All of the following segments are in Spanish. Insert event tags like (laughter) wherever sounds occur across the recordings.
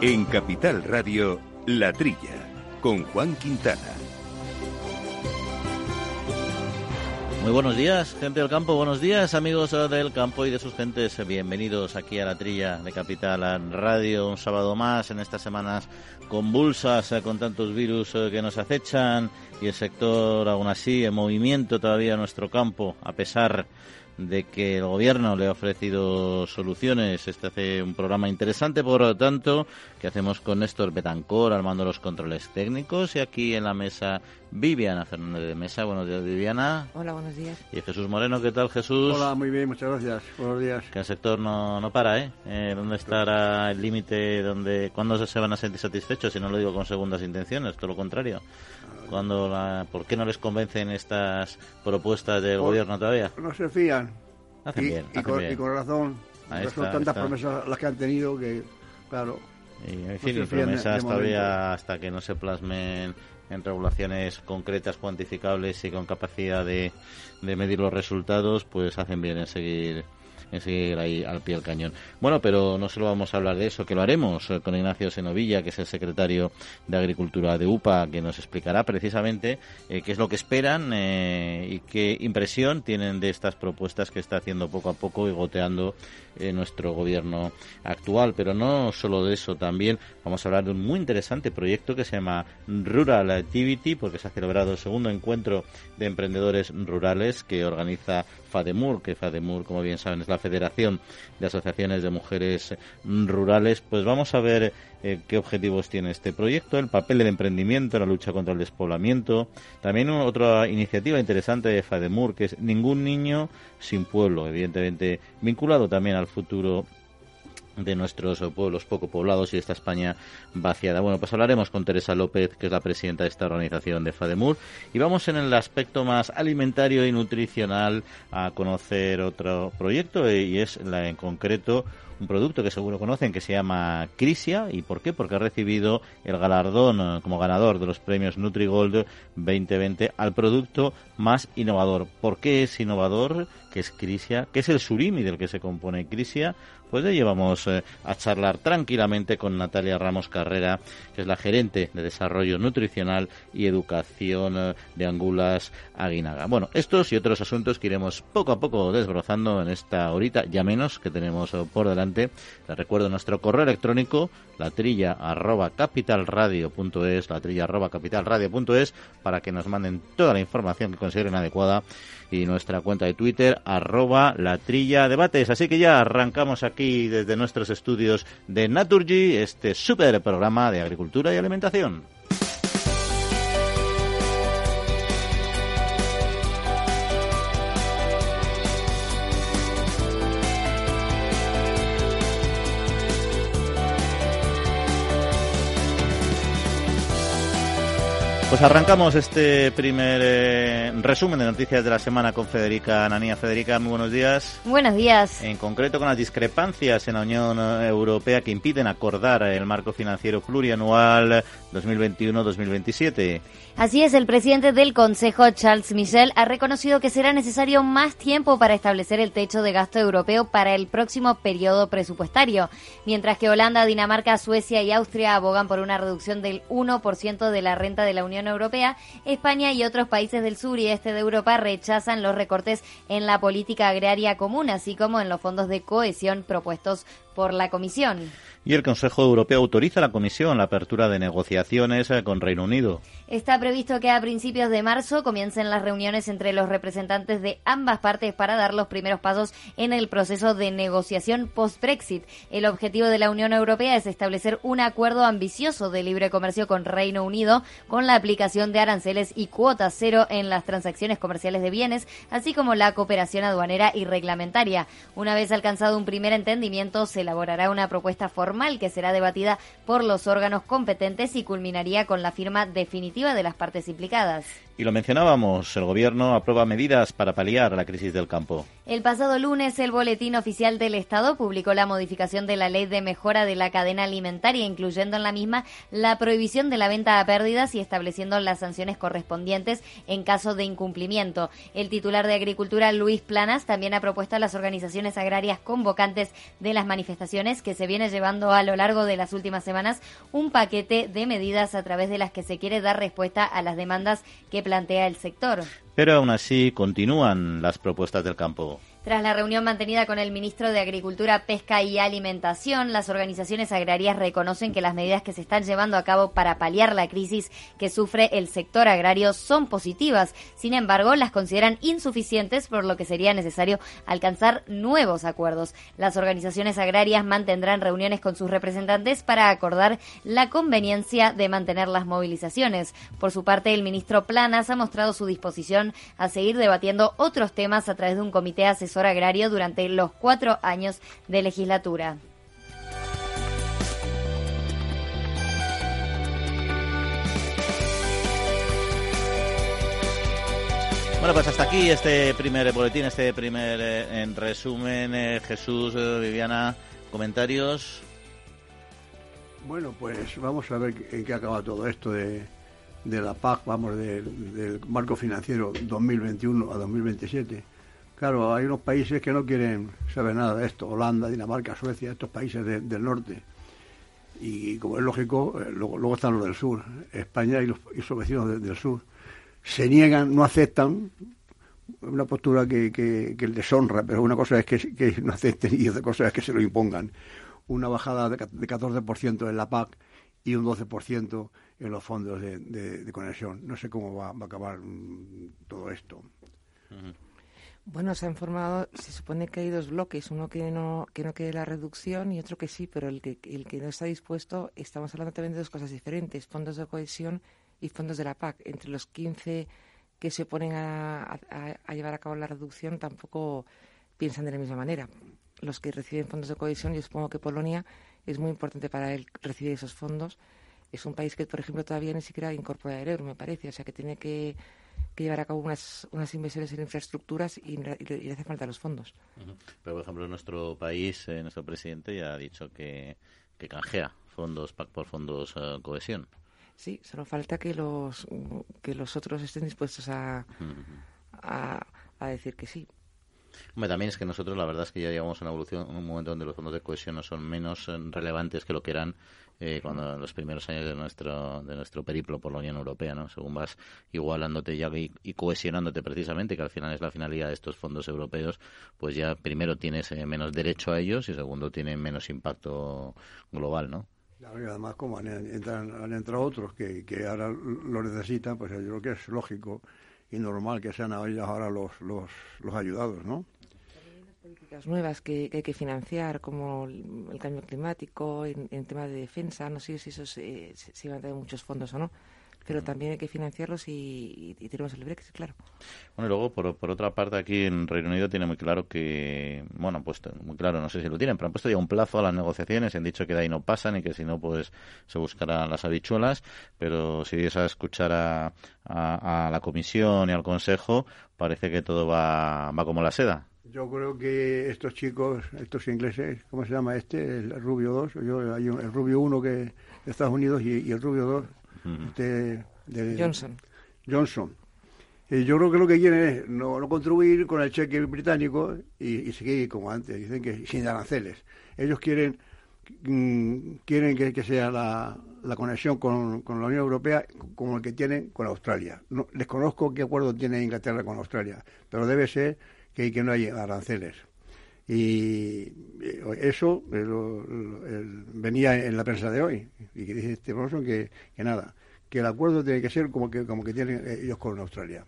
En Capital Radio, La Trilla, con Juan Quintana. Muy buenos días, gente del campo. Buenos días, amigos del campo y de sus gentes. Bienvenidos aquí a la trilla de Capital Radio. Un sábado más en estas semanas convulsas eh, con tantos virus eh, que nos acechan y el sector, aún así, en movimiento todavía en nuestro campo, a pesar de que el gobierno le ha ofrecido soluciones. Este hace un programa interesante, por lo tanto, que hacemos con Néstor Betancor, armando los controles técnicos. Y aquí en la mesa, Viviana Fernández de Mesa. Buenos días, Viviana. Hola, buenos días. Y Jesús Moreno, ¿qué tal, Jesús? Hola, muy bien, muchas gracias. Buenos días. Que el sector no, no para, ¿eh? eh ¿Dónde estará el límite? donde ¿Cuándo se van a sentir satisfechos? Si no lo digo con segundas intenciones, todo lo contrario. Cuando la, ¿Por qué no les convencen estas propuestas del gobierno todavía? No se fían. Hacen y, bien, y, con, y con razón. son tantas promesas las que han tenido que, claro. Y, en fin, no promesas todavía hasta que no se plasmen en regulaciones concretas, cuantificables y con capacidad de, de medir los resultados, pues hacen bien en seguir en seguir ahí al pie del cañón. Bueno, pero no solo vamos a hablar de eso, que lo haremos eh, con Ignacio Senovilla, que es el secretario de Agricultura de UPA, que nos explicará precisamente eh, qué es lo que esperan eh, y qué impresión tienen de estas propuestas que está haciendo poco a poco y goteando nuestro gobierno actual. Pero no solo de eso, también vamos a hablar de un muy interesante proyecto que se llama Rural Activity, porque se ha celebrado el segundo encuentro de emprendedores rurales que organiza FADEMUR, que FADEMUR, como bien saben, es la Federación de Asociaciones de Mujeres Rurales. Pues vamos a ver eh, qué objetivos tiene este proyecto, el papel del emprendimiento, la lucha contra el despoblamiento. También otra iniciativa interesante de FADEMUR, que es Ningún Niño sin Pueblo, evidentemente vinculado también al futuro de nuestros pueblos poco poblados y esta España vaciada. Bueno, pues hablaremos con Teresa López, que es la presidenta de esta organización de FADEMUR, y vamos en el aspecto más alimentario y nutricional a conocer otro proyecto y es la, en concreto un producto que seguro conocen que se llama Crisia. ¿Y por qué? Porque ha recibido el galardón eh, como ganador de los premios NutriGold 2020 al producto más innovador. ¿Por qué es innovador? ¿Qué es Crisia? ¿Qué es el surimi del que se compone Crisia? Pues de ello vamos eh, a charlar tranquilamente con Natalia Ramos Carrera, que es la gerente de Desarrollo Nutricional y Educación eh, de Angulas Aguinaga. Bueno, estos y otros asuntos que iremos poco a poco desbrozando en esta horita, ya menos que tenemos por delante les recuerdo nuestro correo electrónico, la trilla arroba capitalradio.es, la trilla arroba capitalradio.es, para que nos manden toda la información que consideren adecuada y nuestra cuenta de Twitter, arroba la trilla debates. Así que ya arrancamos aquí desde nuestros estudios de Naturgy este super programa de agricultura y alimentación. Pues arrancamos este primer eh, resumen de noticias de la semana con Federica Ananía. Federica, muy buenos días. Buenos días. En concreto con las discrepancias en la Unión Europea que impiden acordar el marco financiero plurianual 2021-2027. Así es, el presidente del Consejo, Charles Michel, ha reconocido que será necesario más tiempo para establecer el techo de gasto europeo para el próximo periodo presupuestario, mientras que Holanda, Dinamarca, Suecia y Austria abogan por una reducción del 1% de la renta de la Unión Europea, España y otros países del sur y este de Europa rechazan los recortes en la política agraria común, así como en los fondos de cohesión propuestos por la Comisión. Y el Consejo Europeo autoriza a la Comisión la apertura de negociaciones eh, con Reino Unido. Está previsto que a principios de marzo comiencen las reuniones entre los representantes de ambas partes para dar los primeros pasos en el proceso de negociación post-Brexit. El objetivo de la Unión Europea es establecer un acuerdo ambicioso de libre comercio con Reino Unido con la aplicación de aranceles y cuotas cero en las transacciones comerciales de bienes, así como la cooperación aduanera y reglamentaria. Una vez alcanzado un primer entendimiento, se elaborará una propuesta formal que será debatida por los órganos competentes y culminaría con la firma definitiva de las partes implicadas. Y lo mencionábamos, el Gobierno aprueba medidas para paliar la crisis del campo. El pasado lunes, el Boletín Oficial del Estado publicó la modificación de la Ley de Mejora de la Cadena Alimentaria, incluyendo en la misma la prohibición de la venta a pérdidas y estableciendo las sanciones correspondientes en caso de incumplimiento. El titular de Agricultura, Luis Planas, también ha propuesto a las organizaciones agrarias convocantes de las manifestaciones que se viene llevando a lo largo de las últimas semanas un paquete de medidas a través de las que se quiere dar respuesta a las demandas que plantea el sector. Pero aún así continúan las propuestas del campo. Tras la reunión mantenida con el ministro de Agricultura, Pesca y Alimentación, las organizaciones agrarias reconocen que las medidas que se están llevando a cabo para paliar la crisis que sufre el sector agrario son positivas. Sin embargo, las consideran insuficientes, por lo que sería necesario alcanzar nuevos acuerdos. Las organizaciones agrarias mantendrán reuniones con sus representantes para acordar la conveniencia de mantener las movilizaciones. Por su parte, el ministro Planas ha mostrado su disposición a seguir debatiendo otros temas a través de un comité asesor agrario durante los cuatro años de legislatura. Bueno, pues hasta aquí este primer boletín, este primer eh, en resumen. Eh, Jesús, eh, Viviana, comentarios. Bueno, pues vamos a ver en qué acaba todo esto de, la PAC, vamos, del marco financiero 2021 a 2027 Claro, hay unos países que no quieren saber nada de esto, Holanda, Dinamarca, Suecia, estos países del norte. Y como es lógico, eh, luego, están los del sur, España y, los, sus vecinos del sur. Se niegan, no aceptan una postura que, que, les honra, pero una cosa es que, no acepten y otra cosa es que se lo impongan. Una bajada de, 14% en la PAC y un 12% en los fondos de, conexión. No sé cómo va, a acabar mm, todo esto. Bueno, se han formado, se supone que hay dos bloques, uno que no, que no quiere la reducción y otro que sí, pero el que, el que no está dispuesto, estamos hablando también de dos cosas diferentes, fondos de cohesión y fondos de la PAC. Entre los 15 que se oponen a, llevar a cabo la reducción tampoco piensan de la misma manera. Los que reciben fondos de cohesión, yo supongo que Polonia es muy importante para él recibir esos fondos. Es un país que, por ejemplo, todavía ni siquiera incorpora el euro, me parece, o sea que tiene que que llevar a cabo unas, unas inversiones en infraestructuras y, le hace falta los fondos. Pero, por ejemplo, nuestro país, eh, nuestro presidente ya ha dicho que, que canjea fondos PAC por fondos uh, cohesión. Sí, solo falta que los, que los otros estén dispuestos a, a, a decir que sí. Hombre, también es que nosotros la verdad es que ya llegamos a una evolución, un momento donde los fondos de cohesión no son menos eh, relevantes que lo que eran eh, cuando los primeros años de nuestro de nuestro periplo por la Unión Europea, ¿no? Según vas igualándote ya y, cohesionándote precisamente, que al final es la finalidad de estos fondos europeos, pues ya primero tienes eh, menos derecho a ellos y segundo tienen menos impacto global, ¿no? Claro, y además como han, han entrado otros que, que ahora lo necesitan, pues yo creo que es lógico y normal que sean ahora los, los, los ayudados, ¿no? políticas nuevas que, hay que financiar, como el, cambio climático, en, en, tema de defensa, no sé si eso se, se, van a tener muchos fondos o no pero también hay que financiarlos y, tenemos el Brexit, claro. Bueno, y luego, por, por, otra parte, aquí en Reino Unido tiene muy claro que, bueno, pues muy claro, no sé si lo tienen, pero han puesto ya un plazo a las negociaciones, han dicho que de ahí no pasan y que si no, pues se buscarán las habichuelas, pero si es a escuchar a, a, la Comisión y al Consejo, parece que todo va, va como la seda. Yo creo que estos chicos, estos ingleses, ¿cómo se llama este? El Rubio 2, yo, hay el Rubio 1 que de Estados Unidos y, y el Rubio 2 de, Johnson. Johnson. yo creo que lo que quieren es no, contribuir con el cheque británico y, seguir como antes, dicen que sin aranceles. Ellos quieren mm, quieren que, sea la, conexión con, la Unión Europea como el que tienen con Australia. No, desconozco qué acuerdo tiene Inglaterra con Australia, pero debe ser que, que no hay aranceles. Y eso venía en la prensa de hoy, y que dice este que, que nada, que el acuerdo tiene que ser como que, como que tienen ellos con Australia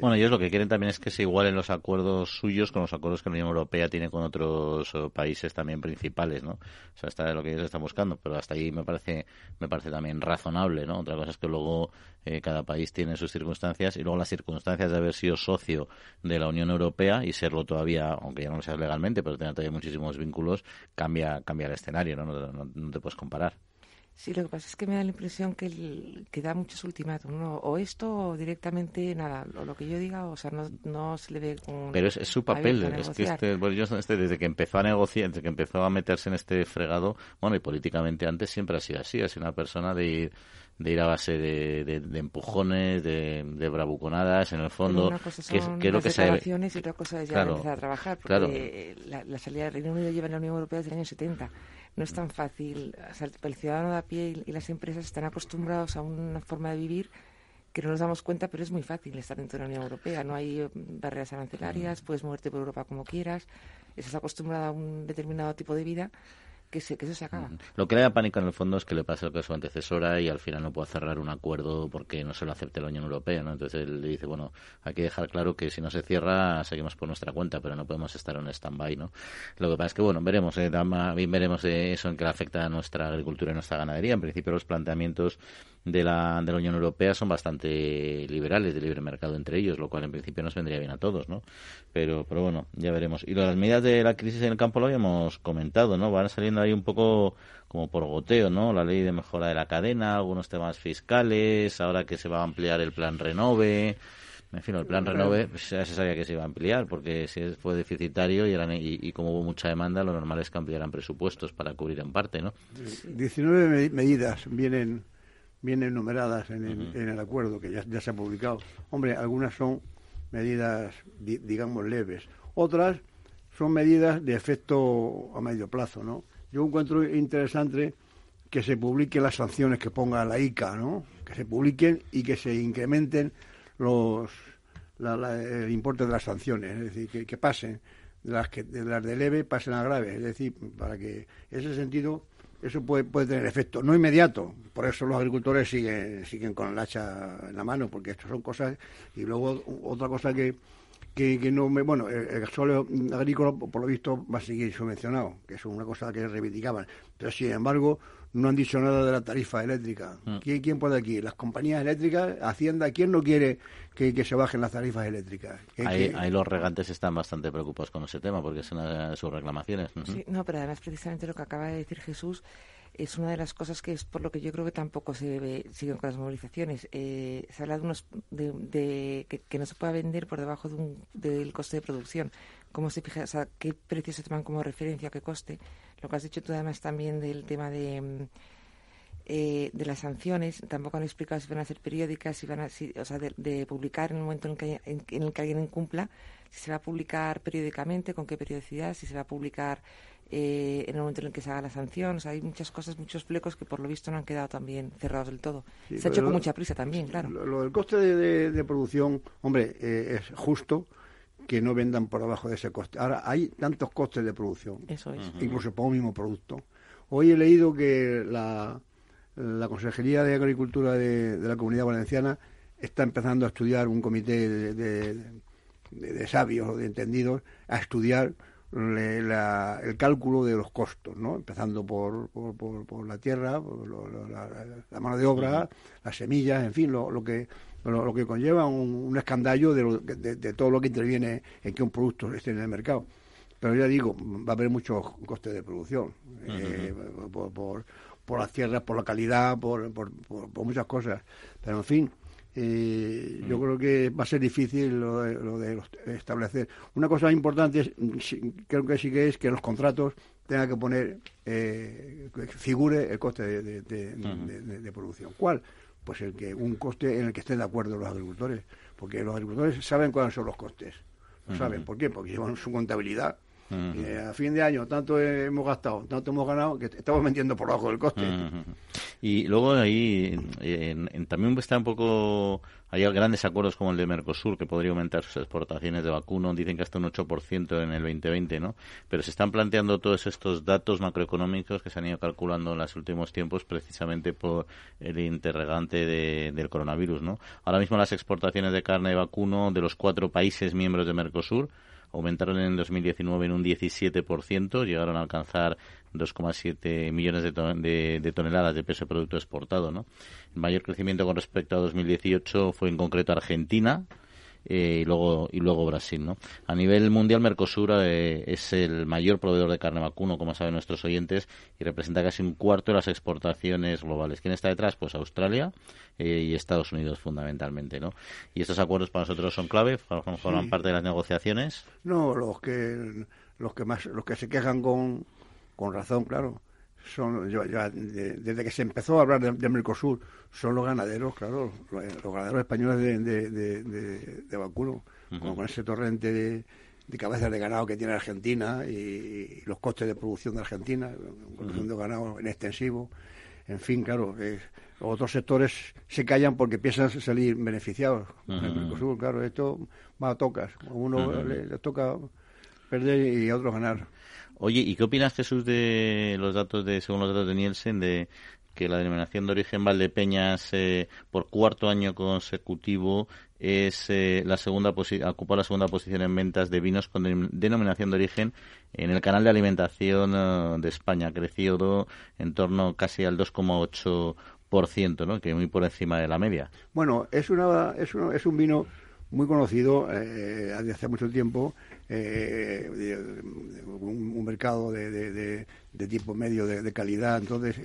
Bueno, ellos lo que quieren también es que se igualen los acuerdos suyos con los acuerdos que la Unión Europea tiene con otros eh, países también principales, ¿no? O sea, está lo que ellos están buscando, pero hasta ahí me parece me parece también razonable, ¿no? Otra cosa es que luego eh, cada país tiene sus circunstancias y luego las circunstancias de haber sido socio de la Unión Europea y serlo todavía, aunque ya no lo seas legalmente, pero tener todavía muchísimos vínculos, cambia cambia el escenario, ¿no? No, no te puedes comparar. Sí, lo que pasa es que me da la impresión que, el, que da muchos ultimátum, ¿no? O esto o directamente nada, o lo que yo diga, o sea, no, no se le ve con... Pero es, su papel, es que este, este, desde que empezó a negociar, desde que empezó a meterse en este fregado, bueno, y políticamente antes siempre ha sido así, ha sido una persona de ir de ir a base de, de, empujones, de, de, bravuconadas, en el fondo. que, es, que lo que se y otra cosa es ya empezar a trabajar, porque la, la, salida del Reino Unido lleva en la Unión Europea desde el año 70 no es tan fácil. el ciudadano de a pie y, las empresas están acostumbrados a una forma de vivir que no nos damos cuenta, pero es muy fácil estar dentro de la Unión Europea. No hay eh, barreras arancelarias, puedes moverte por Europa como quieras, estás acostumbrado a un determinado tipo de vida que, se, que se acaba. Lo que le da pánico en el fondo es que le pase lo que a su antecesora y al final no pueda cerrar un acuerdo porque no se lo acepte la Unión Europea. ¿no? Entonces él le dice, bueno, hay que dejar claro que si no se cierra, seguimos por nuestra cuenta, pero no podemos estar en stand-by. ¿no? Lo que pasa es que, bueno, veremos, eh, bien veremos eso en qué afecta a nuestra agricultura y nuestra ganadería. En principio, los planteamientos de la, de la Unión Europea son bastante liberales, de libre mercado entre ellos, lo cual en principio nos vendría bien a todos, ¿no? Pero, pero bueno, ya veremos. Y las medidas de la crisis en el campo lo habíamos comentado, ¿no? Van saliendo ahí un poco como por goteo, ¿no? La ley de mejora de la cadena, algunos temas fiscales, ahora que se va a ampliar el plan Renove. En fin, el plan Renove pues, ya se sabía que se iba a ampliar, porque si fue deficitario y, y, y, como hubo mucha demanda, lo normal es que ampliaran presupuestos para cubrir en parte, ¿no? 19 medidas vienen vienen enumeradas en el, acuerdo que ya, se ha publicado. Hombre, algunas son medidas, digamos, leves. Otras son medidas de efecto a medio plazo, ¿no? Yo encuentro interesante que se publiquen las sanciones que ponga la ICA, ¿no? Que se publiquen y que se incrementen los el importe de las sanciones, es decir, que, que pasen de las que de las de leve pasen a grave, es decir, para que en ese sentido eso puede, puede tener efecto, no inmediato, por eso los agricultores siguen, siguen con el hacha en la mano, porque esto son cosas, y luego otra cosa que, que, no me, bueno, el, el agrícola por lo visto va a seguir subvencionado, que es una cosa que reivindicaban, pero sin embargo no han dicho nada de la tarifa eléctrica. Mm. ¿Quién, ¿Quién, puede aquí? Las compañías eléctricas, Hacienda, ¿quién no quiere que, se bajen las tarifas eléctricas? Ahí, los regantes están bastante preocupados con ese tema porque es una de sus reclamaciones. Sí, no, pero además precisamente lo que acaba de decir Jesús es una de las cosas que es por lo que yo creo que tampoco se debe, siguen con las movilizaciones. Eh, se habla de, unos, de, que, no se pueda vender por debajo de un, del coste de producción. ¿Cómo se fija, o sea, qué precios se toman como referencia, qué coste? Lo que has dicho tú además también del tema de, mm, eh, de las sanciones, tampoco han explicado si van a ser periódicas, si van a, o sea, de, publicar en el momento en, que, en, el que alguien incumpla, si se va a publicar periódicamente, con qué periodicidad, si se va a publicar eh, en el momento en el que se haga la sanción. O sea, hay muchas cosas, muchos flecos que por lo visto no han quedado también cerrados del todo. se ha hecho con mucha prisa también, claro. Lo, del coste de, producción, hombre, eh, es justo que no vendan por debajo de ese coste. Ahora, hay tantos costes de producción, Eso es. incluso por un mismo producto. Hoy he leído que la, la Consejería de Agricultura de, la Comunidad Valenciana está empezando a estudiar un comité de, de, de sabios o de entendidos a estudiar el cálculo de los costos, ¿no? empezando por, por, por, la tierra, la, mano de obra, las semillas, en fin, lo, lo que lo, que conlleva un, un escandallo de, de, todo lo que interviene en que un producto esté en el mercado. Pero ya digo, va a haber muchos costes de producción eh, por, por, las tierras, por la calidad, por, por, por muchas cosas. Pero en fin, eh, yo mm. creo que va a ser difícil lo de, establecer. Una cosa importante es, creo que sí que es que los contratos tengan que poner, eh, figure el coste de, de, producción. ¿Cuál? Pues el que un coste en el que estén de acuerdo los agricultores, porque los agricultores saben cuáles son los costes. Lo saben, ¿por qué? Porque llevan su contabilidad eh, a fin de año, tanto hemos gastado, tanto hemos ganado, que estamos vendiendo por debajo del coste. Y luego ahí también está un poco. Hay grandes acuerdos como el de Mercosur, que podría aumentar sus exportaciones de vacuno. Dicen que hasta un 8% en el 2020, ¿no? Pero se están planteando todos estos datos macroeconómicos que se han ido calculando en los últimos tiempos precisamente por el interrogante del coronavirus, ¿no? Ahora mismo las exportaciones de carne de vacuno de los cuatro países miembros de Mercosur aumentaron en 2019 en un 17%, llegaron a alcanzar 2,7 millones de, toneladas de peso de producto exportado. ¿no? El mayor crecimiento con respecto a 2018 fue en concreto Argentina, eh, y luego y luego Brasil, ¿no? A nivel mundial Mercosur eh, es el mayor proveedor de carne vacuno, como saben nuestros oyentes, y representa casi un cuarto de las exportaciones globales. ¿Quién está detrás? Pues Australia y Estados Unidos fundamentalmente, ¿no? Y estos acuerdos para nosotros son clave, forman parte de las negociaciones. No, los que los que más los que se quejan con con razón, claro son desde que se empezó a hablar de, Mercosur son los ganaderos, claro, los, ganaderos españoles de, de, vacuno, con ese torrente de, cabezas de ganado que tiene Argentina y, los costes de producción de Argentina, producción de ganado en extensivo. En fin, claro, otros sectores se callan porque piensan salir beneficiados el Mercosur. Claro, esto va a tocas. A uno le, le toca perder y a otros ganar. Oye, ¿y qué opinas, Jesús, de los datos de, según los datos de Nielsen, de que la denominación de origen Valdepeñas eh, por cuarto año consecutivo es eh, la segunda ocupa la segunda posición en ventas de vinos con denominación de origen en el canal de alimentación eh, de España, ha crecido en torno casi al 2,8%, ¿no? que muy por encima de la media. Bueno, es, una, es, es un vino muy conocido desde hace mucho tiempo eh, un, mercado de, tipo medio de, calidad, entonces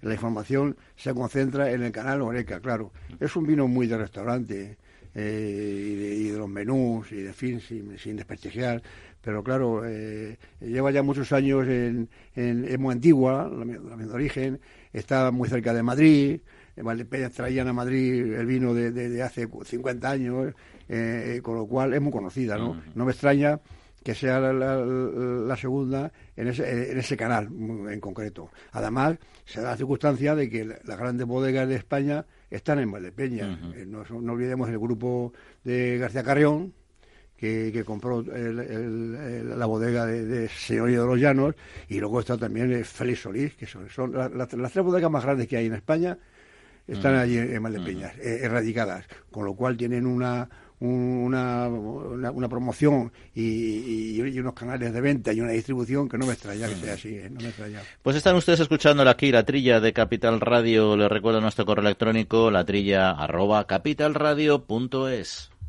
la información se concentra en el canal Oreca, claro. Es un vino muy de restaurante eh, y, de, los menús y de fin, sin, sin desprestigiar, pero claro, eh, lleva ya muchos años en, en, es muy antigua, la, de origen, está muy cerca de Madrid, en Valdepeña traían a Madrid el vino de, de hace 50 años, eh, con lo cual es muy conocida, ¿no? No me extraña que sea la, segunda en ese, en ese canal en concreto. Además, se da la circunstancia de que las grandes bodegas de España están en Valdepeña. Eh, no, olvidemos el grupo de García Carrión, que, compró la bodega de, de Señoría de los Llanos, y luego está también Félix Solís, que son, son las tres bodegas más grandes que hay en España, están allí en Valdepeñas, eh, erradicadas, con lo cual tienen una, una, una, promoción y, unos canales de venta y una distribución que no me extraña que sea así, ¿eh? no me extraña. Pues están ustedes escuchando aquí la trilla de Capital Radio. Les recuerdo nuestro correo electrónico, la trilla arroba capitalradio.es.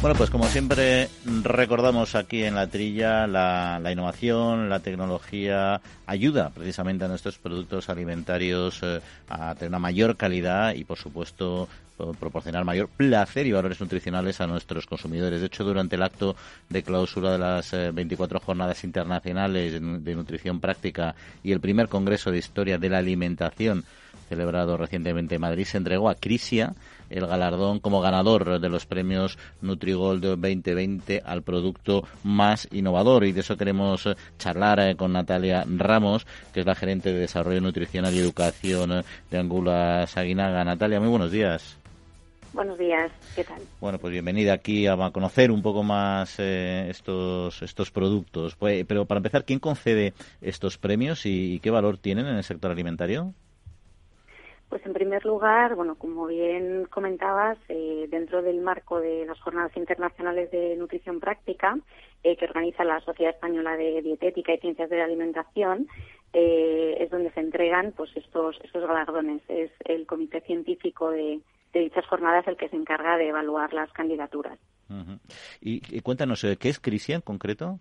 Bueno, pues como siempre recordamos aquí en la trilla, la, innovación, la tecnología ayuda precisamente a nuestros productos alimentarios eh, a tener una mayor calidad y, por supuesto, proporcionar mayor placer y valores nutricionales a nuestros consumidores. De hecho, durante el acto de clausura de las 24 eh, jornadas internacionales de nutrición práctica y el primer Congreso de Historia de la Alimentación celebrado recientemente en Madrid, se entregó a Crisia el galardón como ganador de los premios NutriGold 2020 al producto más innovador. Y de eso queremos eh, charlar eh, con Natalia Ramos, que es la gerente de Desarrollo Nutricional y Educación eh, de Angula Saguinaga. Natalia, muy buenos días. Buenos días, ¿qué tal? Bueno, pues bienvenida aquí a conocer un poco más estos, estos productos. Pues, pero para empezar, ¿quién concede estos premios y qué valor tienen en el sector alimentario? Pues en primer lugar, bueno, como bien comentabas, eh, dentro del marco de las Jornadas Internacionales de Nutrición Práctica, eh, que organiza la Sociedad Española de Dietética y Ciencias de la Alimentación, eh, es donde se entregan pues estos, estos galardones. Es el comité científico de, dichas jornadas el que se encarga de evaluar las candidaturas. y, cuéntanos, ¿qué es Crisia en concreto?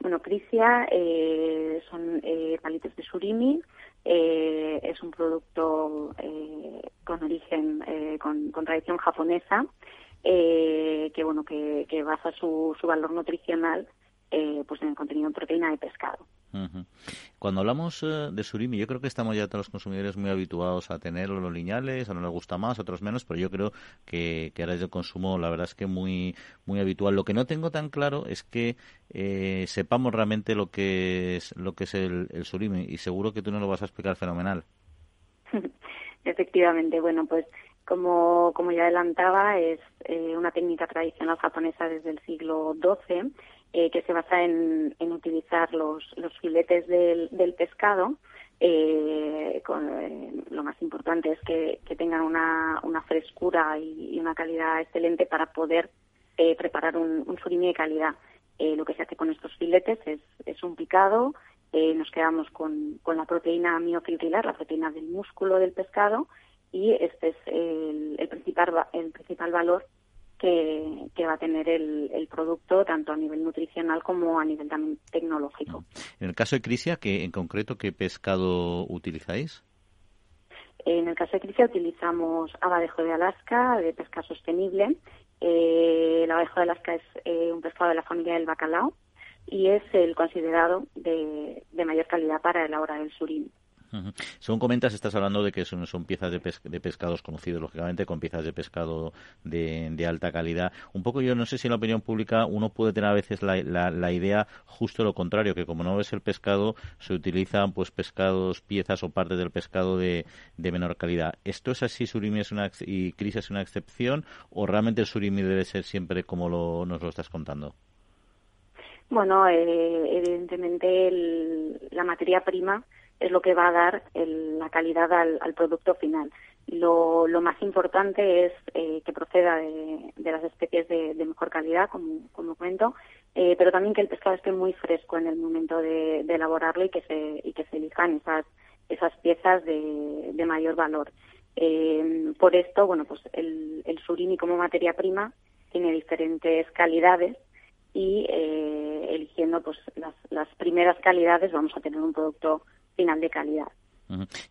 Bueno, Crisia son palitos de surimi, eh, es un producto eh, con origen, eh, con, tradición japonesa, que bueno que, basa su, su valor nutricional pues en el contenido de proteína de pescado. Cuando hablamos eh, de surimi, yo creo que estamos ya todos los consumidores muy habituados a tenerlo los lineales, a no les gusta más, a otros menos, pero yo creo que, que ahora es de consumo, la verdad es que muy, muy habitual. Lo que no tengo tan claro es que eh, sepamos realmente lo que es, lo que es el, el surimi, y seguro que tú nos lo vas a explicar fenomenal. (laughs) Efectivamente, bueno, pues Como, como ya adelantaba, es eh, una técnica tradicional japonesa desde el siglo XII eh, que se basa en, en utilizar los, los filetes del, del pescado. Eh, con, eh, lo más importante es que, tengan una, frescura y, una calidad excelente para poder eh, preparar un, un surimi de calidad. Eh, lo que se hace con estos filetes es, es un picado, nos quedamos con, con la proteína miofibrilar, la proteína del músculo del pescado, y este es el principal, el principal valor que, que, va a tener el, el, producto tanto a nivel nutricional como a nivel también tecnológico. En el caso de Crisia, ¿qué, en concreto, ¿qué pescado utilizáis? En el caso de Crisia utilizamos abadejo de Alaska, de pesca sostenible. Eh, el abadejo de Alaska es eh, un pescado de la familia del bacalao y es el considerado de, de mayor calidad para la hora Según comentas, estás hablando de que son, piezas de, pesca, de, pescados conocidos, lógicamente, con piezas de pescado de, de, alta calidad. Un poco yo no sé si en la opinión pública uno puede tener a veces la, idea justo lo contrario, que como no ves el pescado, se utilizan pues pescados, piezas o partes del pescado de, de menor calidad. ¿Esto es así, surimi es una, y crisis es una excepción, o realmente el surimi debe ser siempre como lo, nos lo estás contando? Bueno, eh, evidentemente el, la materia prima es lo que va a dar el, la calidad al, al, producto final. Lo, lo más importante es eh, que proceda de, de, las especies de, de mejor calidad, como, como cuento, eh, pero también que el pescado esté muy fresco en el momento de, elaborarlo y que se, y que se elijan esas, esas piezas de, mayor valor. Eh, por esto, bueno, pues el, el surimi como materia prima tiene diferentes calidades y eligiendo pues las primeras calidades vamos a tener un producto final de calidad.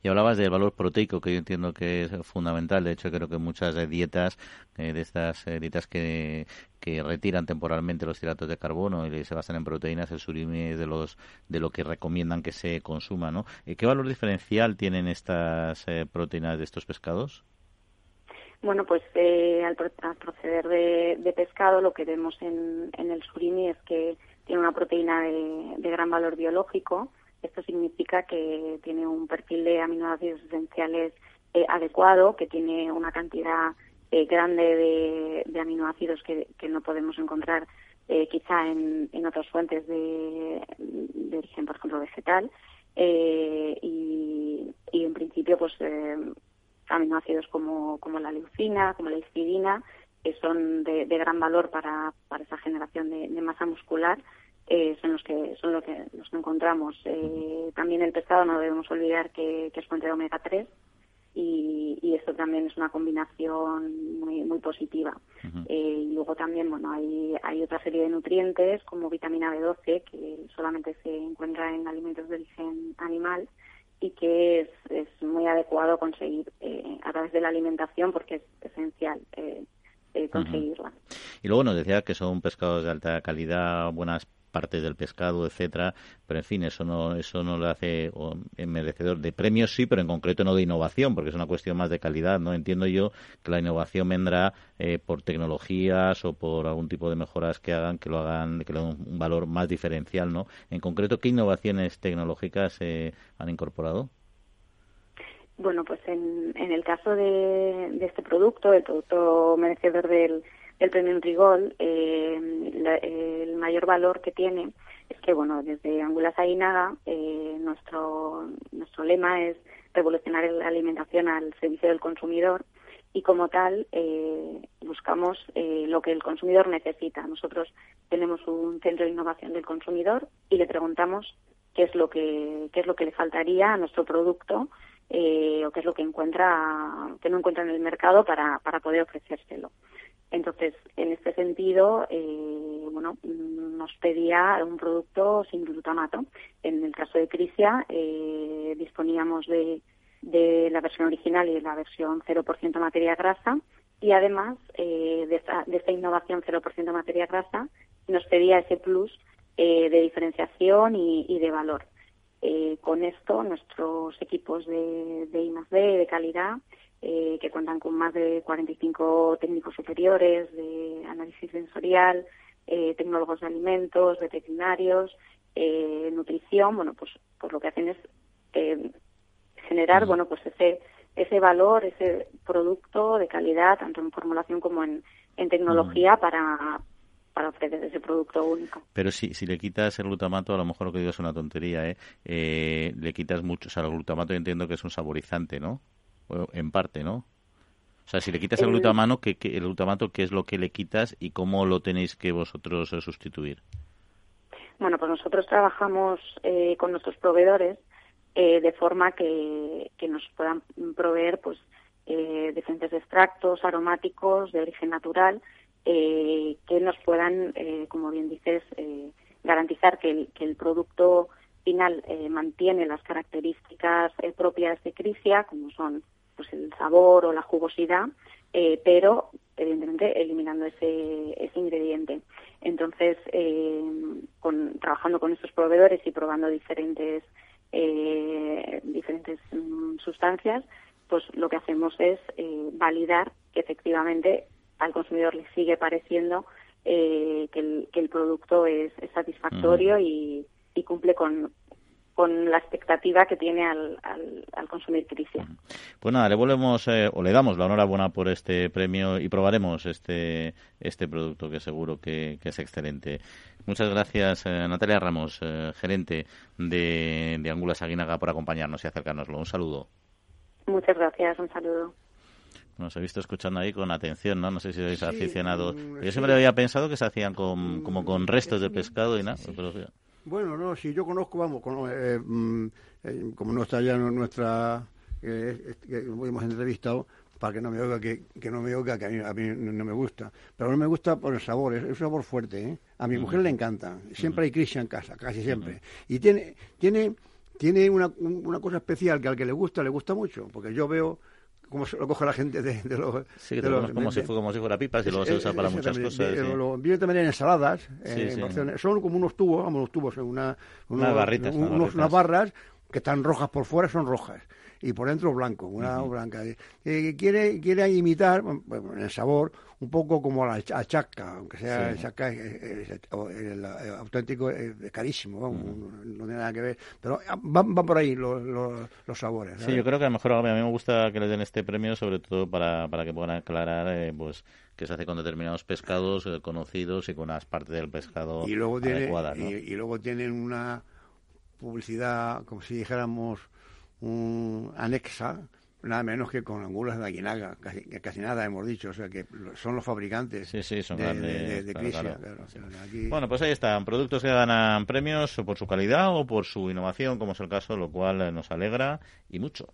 Y hablabas del valor proteico, que yo entiendo que es fundamental. De hecho, creo que muchas dietas, eh, de estas eh, dietas que, que retiran temporalmente los hidratos de carbono y se basan en proteínas, el surimi es de, los, de lo que recomiendan que se consuma. ¿no? Eh, ¿Qué valor diferencial tienen estas eh, proteínas de estos pescados? Bueno, pues eh, al, al, proceder de, de, pescado lo que vemos en, en, el surimi es que tiene una proteína de, de gran valor biológico, esto significa que tiene un perfil de aminoácidos esenciales eh, adecuado, que tiene una cantidad eh, grande de, aminoácidos que, no podemos encontrar eh, quizá en, otras fuentes de, origen, por ejemplo, vegetal. Y, en principio, pues aminoácidos como, como la leucina, como la histidina, que son de, gran valor para, esa generación de masa muscular eh, son los que son los que los que encontramos. Eh, también el pescado no debemos olvidar que, que es fuente de omega 3 y, y, esto también es una combinación muy muy positiva. Uh -huh. eh, y luego también bueno hay hay otra serie de nutrientes como vitamina B12 que solamente se encuentra en alimentos de origen animal y que es, es muy adecuado conseguir eh, a través de la alimentación porque es esencial eh, eh, conseguirla. Uh -huh. Y luego nos decía que son pescados de alta calidad, buenas partes del pescado, etcétera, pero en fin, eso no eso no lo hace merecedor de premios sí, pero en concreto no de innovación, porque es una cuestión más de calidad, ¿no? Entiendo yo que la innovación vendrá eh, por tecnologías o por algún tipo de mejoras que hagan que lo hagan que le den un valor más diferencial, ¿no? En concreto, ¿qué innovaciones tecnológicas eh, han incorporado? Bueno, pues en, en el caso de, de este producto, el producto merecedor del el premio Nutrigol, eh, el mayor valor que tiene es que, bueno, desde Angulas Ainaga, eh, nuestro, nuestro lema es revolucionar la alimentación al servicio del consumidor y como tal eh, buscamos eh, lo que el consumidor necesita. Nosotros tenemos un centro de innovación del consumidor y le preguntamos qué es lo que qué es lo que le faltaría a nuestro producto eh, o qué es lo que encuentra que no encuentra en el mercado para para poder ofrecérselo. Entonces, en este sentido, eh, bueno, nos pedía un producto sin glutamato. En el caso de Crisia, eh, disponíamos de, la versión original y de la versión 0% materia grasa, y además eh, de, esta, de, esta, innovación 0% materia grasa, nos pedía ese plus de diferenciación y de valor. Eh, con esto, nuestros equipos de, de I+D, de calidad, eh, que cuentan con más de 45 técnicos superiores de análisis sensorial, eh, tecnólogos de alimentos, veterinarios, eh, nutrición, bueno, pues, pues lo que hacen es generar, bueno, pues ese ese valor, ese producto de calidad, tanto en formulación como en, tecnología, para, para ofrecer ese producto único. Pero si, si le quitas el glutamato, a lo mejor lo que digo es una tontería, ¿eh? eh le quitas mucho, o sea, el glutamato entiendo que es un saborizante, ¿no? en parte, ¿no? O sea, si le quitas el, glutamato, ¿qué, el glutamato, ¿qué es lo que le quitas y cómo lo tenéis que vosotros eh, sustituir? Bueno, pues nosotros trabajamos eh, con nuestros proveedores eh, de forma que, que, nos puedan proveer pues eh, diferentes extractos aromáticos de origen natural que nos puedan, como bien dices, garantizar que el, producto final mantiene las características propias de Crisia, como son pues el sabor o la jugosidad, pero evidentemente eliminando ese, ese ingrediente. Entonces, eh, con, trabajando con estos proveedores y probando diferentes, eh, diferentes mm, sustancias, pues lo que hacemos es eh, validar que efectivamente al consumidor le sigue pareciendo que el, que, el, producto es, satisfactorio y, y cumple con, con la expectativa que tiene al, al, consumir Crisia. Pues nada, le volvemos eh, o le damos la enhorabuena por este premio y probaremos este este producto que seguro que, es excelente. Muchas gracias, eh, Natalia Ramos, eh, gerente de, de Angulas Aguinaga, por acompañarnos y acercárnoslo. Un saludo. Muchas gracias, un saludo. Nos he visto escuchando ahí con atención, ¿no? No sé si sois aficionados. Mm, Yo siempre había pensado que se hacían con, como con restos de pescado y nada. Bueno, no, si yo conozco, vamos, eh, mm, eh, como no está ya nuestra, eh, que hemos entrevistado, para que no me oiga que, que no me oiga que a mí, no me gusta. Pero no me gusta por el sabor, es, un sabor fuerte. ¿eh? A mi mujer le encanta. Siempre hay crisis en casa, casi siempre. Y tiene, tiene, tiene una, una cosa especial que al que le gusta, le gusta mucho. Porque yo veo como se lo coge la gente de, los... Sí, que los, como, si fuera, como si fuera pipas y luego se usa para muchas cosas. viene también en ensaladas, son como unos tubos, vamos, unos tubos, una, unas barritas, unas barras que están rojas por fuera, son rojas y por dentro blanco, una blanca. Eh, quiere, quiere imitar, bueno, en el sabor, un poco como la chaca, aunque sea el chaca, el, auténtico es carísimo, no tiene nada que ver, pero ah, van, por ahí los, los, sabores. Sí, yo creo que a lo mejor a mí me gusta que le den este premio, sobre todo para, para que puedan aclarar, eh, pues que se hace con determinados pescados eh, conocidos y con unas partes del pescado y luego adecuadas. y, luego tienen una publicidad, como si dijéramos, un anexa nada menos que con angulas de Aguinaga, casi, casi nada hemos dicho, o sea que son los fabricantes sí, sí, son de, de, Bueno, pues ahí están, productos que ganan premios por su calidad o por su innovación, como es el caso, lo cual nos alegra y mucho.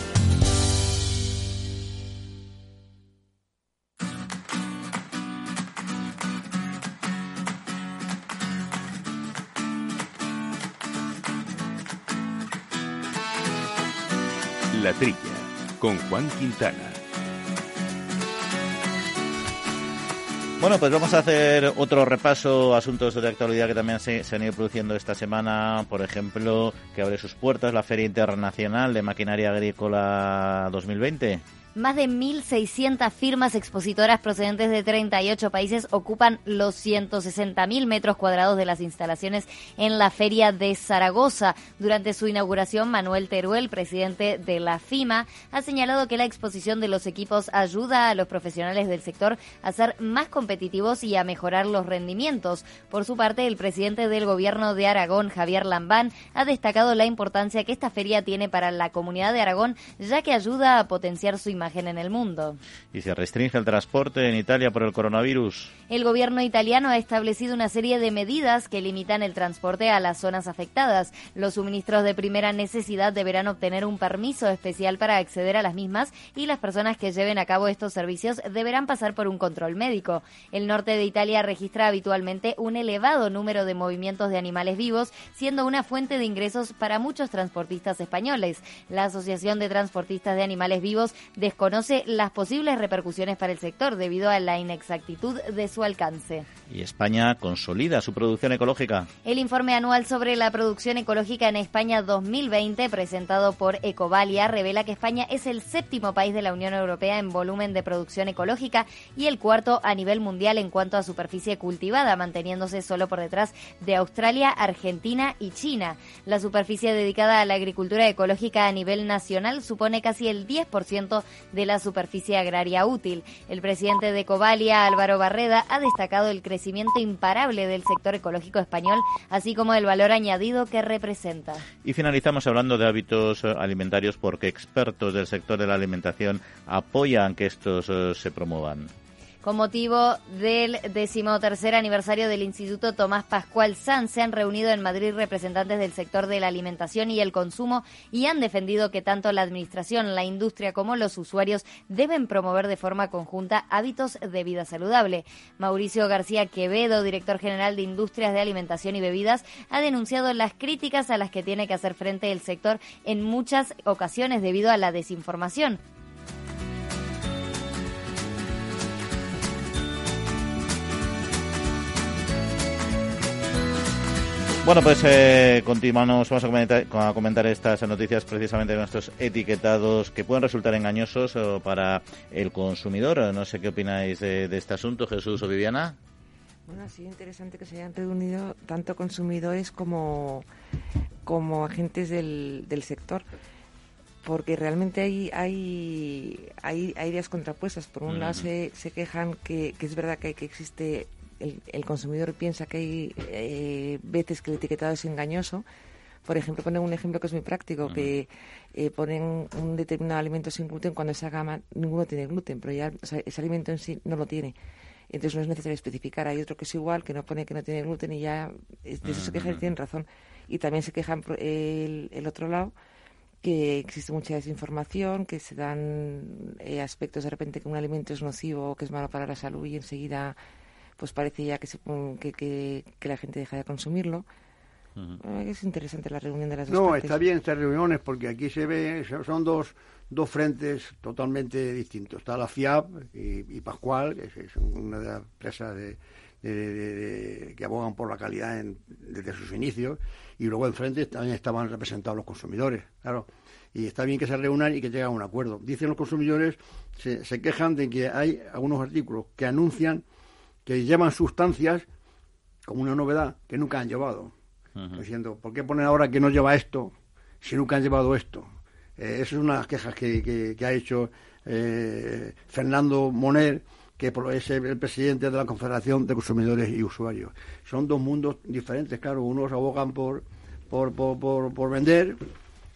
La Trilla, con Juan Quintana. Bueno, pues vamos a hacer otro repaso, asuntos de actualidad que también se, se, han ido produciendo esta semana. Por ejemplo, que abre sus puertas la Feria Internacional de Maquinaria Agrícola 2020. Más de 1.600 firmas expositoras procedentes de 38 países ocupan los 160.000 metros cuadrados de las instalaciones en la Feria de Zaragoza. Durante su inauguración, Manuel Teruel, presidente de la FIMA, ha señalado que la exposición de los equipos ayuda a los profesionales del sector a ser más competitivos y a mejorar los rendimientos. Por su parte, el presidente del Gobierno de Aragón, Javier Lambán, ha destacado la importancia que esta feria tiene para la comunidad de Aragón, ya que ayuda a potenciar su en el mundo. Y se restringe el transporte en Italia por el coronavirus. El gobierno italiano ha establecido una serie de medidas que limitan el transporte a las zonas afectadas. Los suministros de primera necesidad deberán obtener un permiso especial para acceder a las mismas y las personas que lleven a cabo estos servicios deberán pasar por un control médico. El norte de Italia registra habitualmente un elevado número de movimientos de animales vivos, siendo una fuente de ingresos para muchos transportistas españoles. La Asociación de Transportistas de Animales Vivos de desconoce las posibles repercusiones para el sector debido a la inexactitud de su alcance. ¿Y España consolida su producción ecológica? El informe anual sobre la producción ecológica en España 2020, presentado por Ecovalia, revela que España es el séptimo país de la Unión Europea en volumen de producción ecológica y el cuarto a nivel mundial en cuanto a superficie cultivada, manteniéndose solo por detrás de Australia, Argentina y China. La superficie dedicada a la agricultura ecológica a nivel nacional supone casi el 10% de la superficie agraria útil. El presidente de Ecovalia, Álvaro Barreda, ha destacado el crecimiento crecimiento imparable del sector ecológico español, así como el valor añadido que representa. Y finalizamos hablando de hábitos eh, alimentarios porque expertos del sector de la alimentación apoyan que estos eh, se promuevan. Con motivo del decimotercer aniversario del Instituto Tomás Pascual Sanz, se han reunido en Madrid representantes del sector de la alimentación y el consumo y han defendido que tanto la Administración, la industria como los usuarios deben promover de forma conjunta hábitos de vida saludable. Mauricio García Quevedo, director general de Industrias de Alimentación y Bebidas, ha denunciado las críticas a las que tiene que hacer frente el sector en muchas ocasiones debido a la desinformación. Bueno, pues eh, continuamos, vamos a comentar, a comentar, estas noticias precisamente de nuestros etiquetados que pueden resultar engañosos eh, para el consumidor. No sé qué opináis de, este asunto, Jesús o Viviana. Bueno, sí, interesante que se hayan reunido tanto consumidores como, como agentes del, del sector porque realmente hay, hay, hay, ideas contrapuestas. Por un lado se, se quejan que, que, es verdad que, que existe el, consumidor piensa que hay eh, veces que el etiquetado es engañoso. Por ejemplo, ponen un ejemplo que es muy práctico, que eh, ponen un determinado alimento sin gluten cuando esa gama ninguno tiene gluten, pero ya ese alimento en sí no lo tiene. Entonces no es necesario especificar. Hay otro que es igual, que no pone que no tiene gluten y ya de eso se quejan y tienen razón. Y también se quejan el, el otro lado que existe mucha desinformación, que se dan eh, aspectos de repente que un alimento es nocivo o que es malo para la salud y enseguida pues parece ya que, se, que, que, la gente deja de consumirlo. Es interesante la reunión de las dos No, está bien estas reuniones porque aquí se ve, son dos, dos frentes totalmente distintos. Está la FIAP y, Pascual, que es una de las empresas de, que abogan por la calidad desde sus inicios, y luego enfrente también estaban representados los consumidores, claro. Y está bien que se reúnan y que lleguen a un acuerdo. Dicen los consumidores, se, se quejan de que hay algunos artículos que anuncian que llevan sustancias como una novedad que nunca han llevado. Diciendo, ¿por qué ponen ahora que no lleva esto si nunca han llevado esto? Eh, esa es una de las quejas que, que, ha hecho eh, Fernando Moner, que es el presidente de la Confederación de Consumidores y Usuarios. Son dos mundos diferentes, claro. Unos abogan por, por, por, por, vender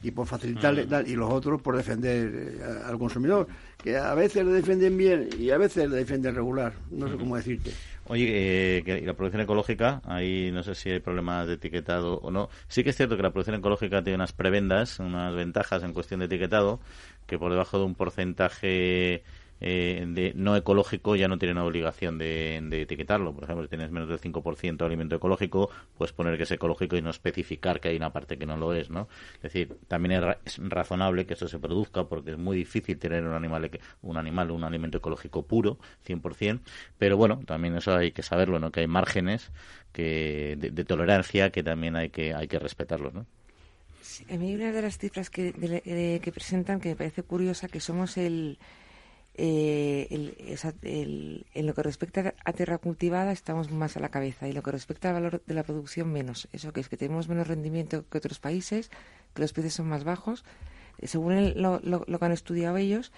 y por facilitarle y los otros por defender eh, al consumidor que a veces le defienden bien y a veces le defienden regular. No sé cómo decirte. Oye, eh, la producción ecológica, ahí no sé si hay problemas de etiquetado o no. Sí que es cierto que la producción ecológica tiene unas prebendas, unas ventajas en cuestión de etiquetado, que por debajo de un porcentaje eh, de no ecológico ya no tienen obligación de, etiquetarlo. Por ejemplo, si tienes menos del 5% de alimento ecológico, puedes poner que es ecológico y no especificar que hay una parte que no lo es, ¿no? Es decir, también es, razonable que eso se produzca porque es muy difícil tener un animal, un animal, un alimento ecológico puro, 100%, pero bueno, también eso hay que saberlo, ¿no? Que hay márgenes que de, tolerancia que también hay que hay que respetarlos, ¿no? a mí una de las cifras que, que presentan que me parece curiosa que somos el eh, el, en lo que respecta a tierra cultivada estamos más a la cabeza y en lo que respecta al valor de la producción menos. Eso que es que tenemos menos rendimiento que otros países, que los precios son más bajos. Eh, según lo, que han estudiado ellos,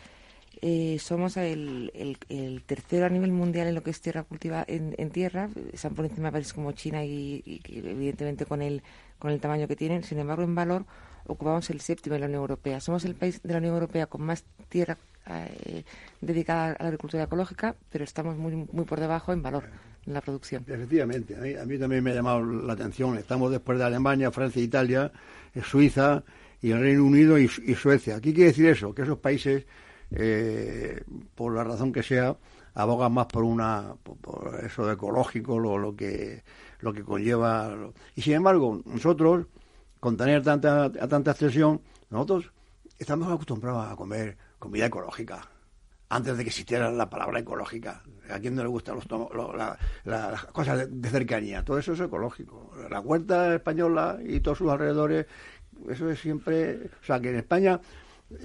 eh, somos el, el, tercero a nivel mundial en lo que es tierra cultivada en, tierra. Están por encima de países como China y, evidentemente con el, con el tamaño que tienen. Sin embargo, en valor ocupamos el séptimo en la Unión Europea. Somos el país de la Unión Europea con más tierra eh, dedicada a la agricultura ecológica, pero estamos muy, muy por debajo en valor en la producción. Efectivamente, a mí, también me ha llamado la atención. Estamos después de Alemania, Francia, Italia, eh, Suiza y el Reino Unido y, Suecia. ¿Qué quiere decir eso? Que esos países, eh, por la razón que sea, abogan más por una por, eso de ecológico, lo, lo que lo que conlleva. Y sin embargo, nosotros, con tener tanta, tanta extensión, nosotros estamos acostumbrados a comer comida ecológica. antes de que existiera la palabra ecológica. ¿A quién no le gustan los, las cosas de, cercanía? Todo eso es ecológico. La huerta española y todos sus alrededores, eso es siempre... O sea, que en España,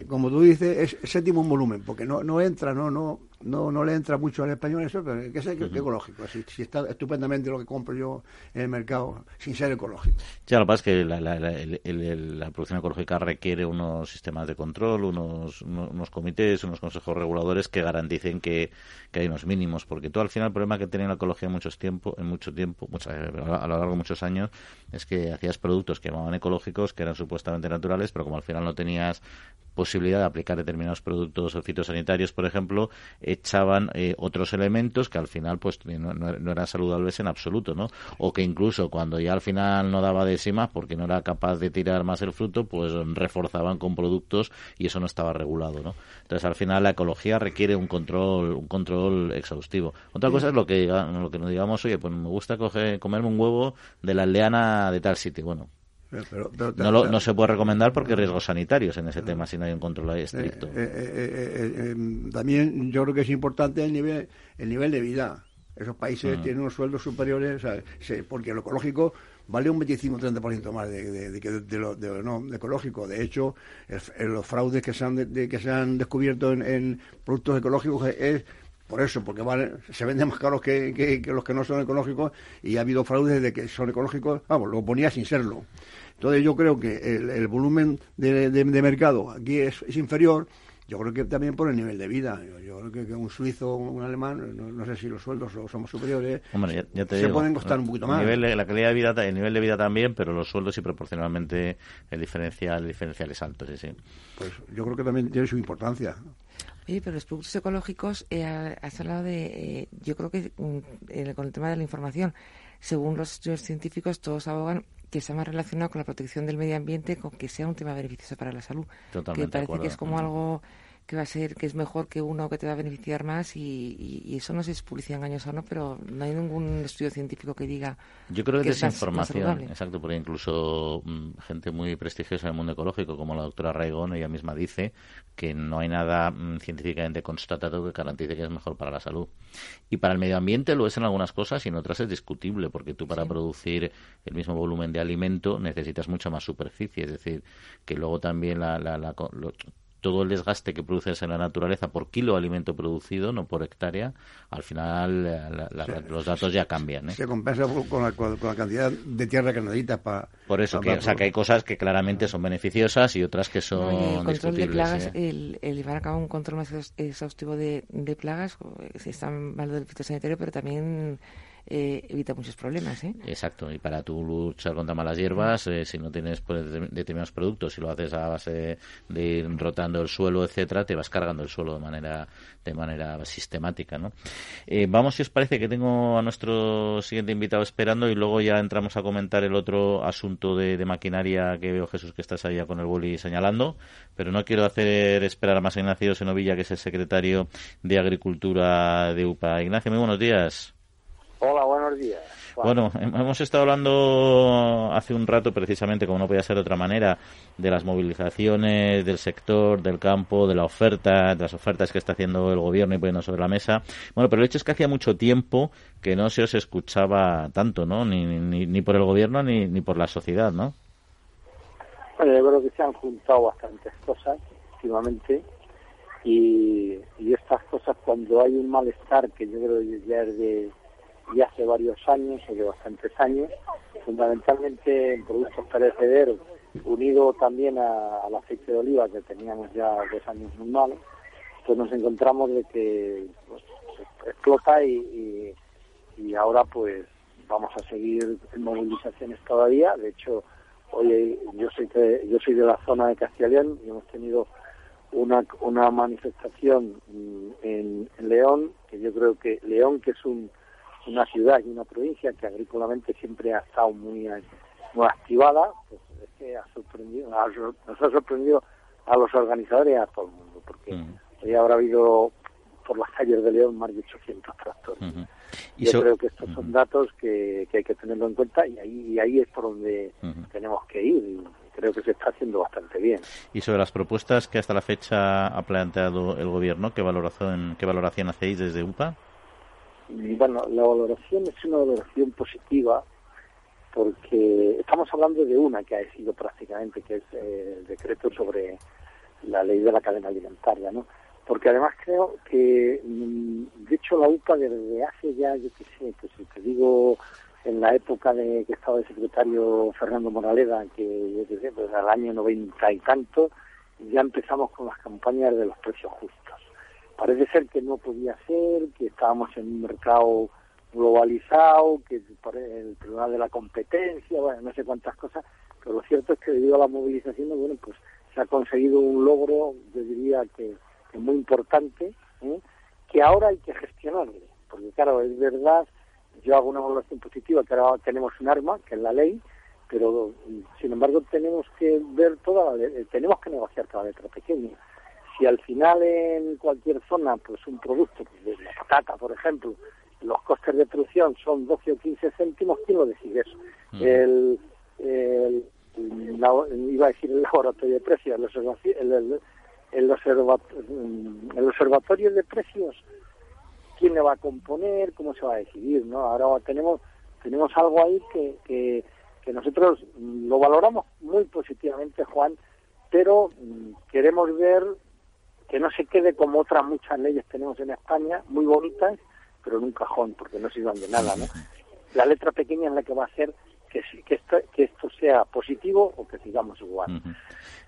como tú dices, es séptimo volumen, porque no, no entra, no, no no, no le entra mucho al español eso, pero que es ecológico. Si, si, está estupendamente lo que compro yo en el mercado sin ser ecológico. Ya, lo que pasa es que la, la, la, producción ecológica requiere unos sistemas de control, unos, unos, comités, unos consejos reguladores que garanticen que, que, hay unos mínimos, porque tú al final el problema que tenía la ecología en, muchos tiempo, en mucho tiempo, a lo largo de muchos años, es que hacías productos que llamaban ecológicos, que eran supuestamente naturales, pero como al final no tenías posibilidad de aplicar determinados productos fitosanitarios, por ejemplo, echaban eh, otros elementos que al final pues no, eran saludables en absoluto, ¿no? O que incluso cuando ya al final no daba de sí más porque no era capaz de tirar más el fruto, pues reforzaban con productos y eso no estaba regulado, ¿no? Entonces al final la ecología requiere un control un control exhaustivo. Otra cosa es lo que lo que nos digamos, oye, pues me gusta coger, comerme un huevo de la aldeana de tal sitio. Bueno, no, no, se puede recomendar porque hay riesgos sanitarios en ese tema si no hay un control estricto. Eh, eh, eh, también yo creo que es importante el nivel, el nivel de vida. Esos países mm. tienen unos sueldos superiores, porque lo ecológico vale un 25-30% más de, de, lo, no, ecológico. De hecho, los fraudes que se han, que se han descubierto en, productos ecológicos es por eso, porque se venden más caros que, que, los que no son ecológicos y ha habido fraudes de que son ecológicos, vamos, lo ponía sin serlo. Entonces yo creo que el, volumen de, mercado aquí es, inferior, yo creo que también por el nivel de vida. Yo, creo que, un suizo o un alemán, no, sé si los sueldos somos superiores, se pueden costar un poquito más. la calidad de vida, el nivel de vida también, pero los sueldos y proporcionalmente el diferencial, el diferencial es alto, sí, sí. Pues yo creo que también tiene su importancia. Oye, pero los productos ecológicos, eh, has hablado de, eh, yo creo que mm, con el tema de la información, según los estudios científicos, todos abogan que sea más relacionado con la protección del medio ambiente, con que sea un tema beneficioso para la salud. Totalmente que parece que es como algo que va a ser que es mejor que uno que te va a beneficiar más y, eso no sé si es publicidad engañosa o no, pero no hay ningún estudio científico que diga Yo creo que, es desinformación, exacto, porque incluso mm, gente muy prestigiosa en el mundo ecológico como la doctora Raigón, ella misma dice que no hay nada mm, científicamente constatado que garantice que es mejor para la salud. Y para el medio ambiente lo es en algunas cosas y en otras es discutible, porque tú para producir el mismo volumen de alimento necesitas mucha más superficie, es decir, que luego también la, la, la todo el desgaste que produces en la naturaleza por kilo de alimento producido, no por hectárea, al final eh, los datos ya cambian. ¿eh? Se compensa con la, cantidad de tierra que necesitas para... Por eso, que, o sea, que hay cosas que claramente son beneficiosas y otras que son el control de plagas, ¿eh? el, el, llevar a cabo un control más exhaustivo de, de plagas, está mal del fitosanitario, pero también eh, evita muchos problemas. ¿eh? Exacto, y para tu luchar contra malas hierbas, eh, si no tienes pues, determinados productos, si lo haces a base de ir rotando el suelo, etcétera, te vas cargando el suelo de manera de manera sistemática. ¿no? Eh, vamos, si os parece, que tengo a nuestro siguiente invitado esperando y luego ya entramos a comentar el otro asunto de, maquinaria que veo, Jesús, que estás allá con el boli señalando, pero no quiero hacer esperar a más a Ignacio Senovilla, que es el secretario de Agricultura de UPA. Ignacio, muy buenos días. Hola, buenos días. Bueno, hemos estado hablando hace un rato, precisamente, como no podía ser de otra manera, de las movilizaciones del sector, del campo, de la oferta, de las ofertas que está haciendo el gobierno y poniendo sobre la mesa. Bueno, pero el hecho es que hacía mucho tiempo que no se os escuchaba tanto, ¿no? Ni, ni, ni por el gobierno ni, ni por la sociedad, ¿no? Bueno, yo creo que se han juntado bastantes cosas últimamente y, y estas cosas cuando hay un malestar que yo creo que ya es de ya hace varios años, de bastantes años, fundamentalmente en productos perecederos, unido también a, al aceite de oliva que teníamos ya dos años mal, pues nos encontramos de que pues, explota y, y, ahora pues vamos a seguir en movilizaciones todavía. De hecho, hoy yo soy de, yo soy de la zona de Castellón y hemos tenido una, una manifestación mm, en León, que yo creo que León, que es un una ciudad y una provincia que agrícolamente siempre ha estado muy, muy activada, pues es que ha sorprendido, nos ha sorprendido a los organizadores y a todo el mundo, porque mm. hoy habrá habido por las calles de León más de 800 tractores. y Yo creo que estos son datos que, que, hay que tenerlo en cuenta y ahí, y ahí es por donde tenemos que ir. creo que se está haciendo bastante bien. Y sobre las propuestas que hasta la fecha ha planteado el Gobierno, ¿qué valoración, qué valoración hacéis desde UPA? Bueno, la valoración es una valoración positiva porque estamos hablando de una que ha sido prácticamente, que es eh, el decreto sobre la ley de la cadena alimentaria, ¿no? Porque además creo que, mm, de hecho, la UPA desde hace ya, yo qué sé, pues si te digo, en la época de que estaba el secretario Fernando Moraleda, que yo qué sé, pues al año noventa y tanto, ya empezamos con las campañas de los precios justos. Parece ser que no podía ser, que estábamos en un mercado globalizado, que el Tribunal de la Competencia, bueno, no sé cuántas cosas, pero lo cierto es que debido a la movilización, bueno, pues se ha conseguido un logro, yo diría que, que muy importante, ¿eh? que ahora hay que gestionarle, porque claro, es verdad, yo hago una evaluación positiva, que ahora tenemos un arma, que es la ley, pero sin embargo tenemos que ver toda la, tenemos que negociar cada letra pequeña. Si al final en cualquier zona, pues un producto, pues la patata, por ejemplo, los costes de producción son 12 o 15 céntimos, ¿quién lo decide eso? El, el, iba a decir el laboratorio de precios, el, el, el, observatorio de precios, ¿quién le va a componer? ¿Cómo se va a decidir? ¿no? Ahora tenemos tenemos algo ahí que, que, que nosotros lo valoramos muy positivamente, Juan, pero mm, queremos ver que no se quede como otras muchas leyes tenemos en España, muy bonitas, pero en un cajón, porque no sirvan de nada, ¿no? La letra pequeña es la que va a hacer que, que, esto, que esto sea positivo o que sigamos igual.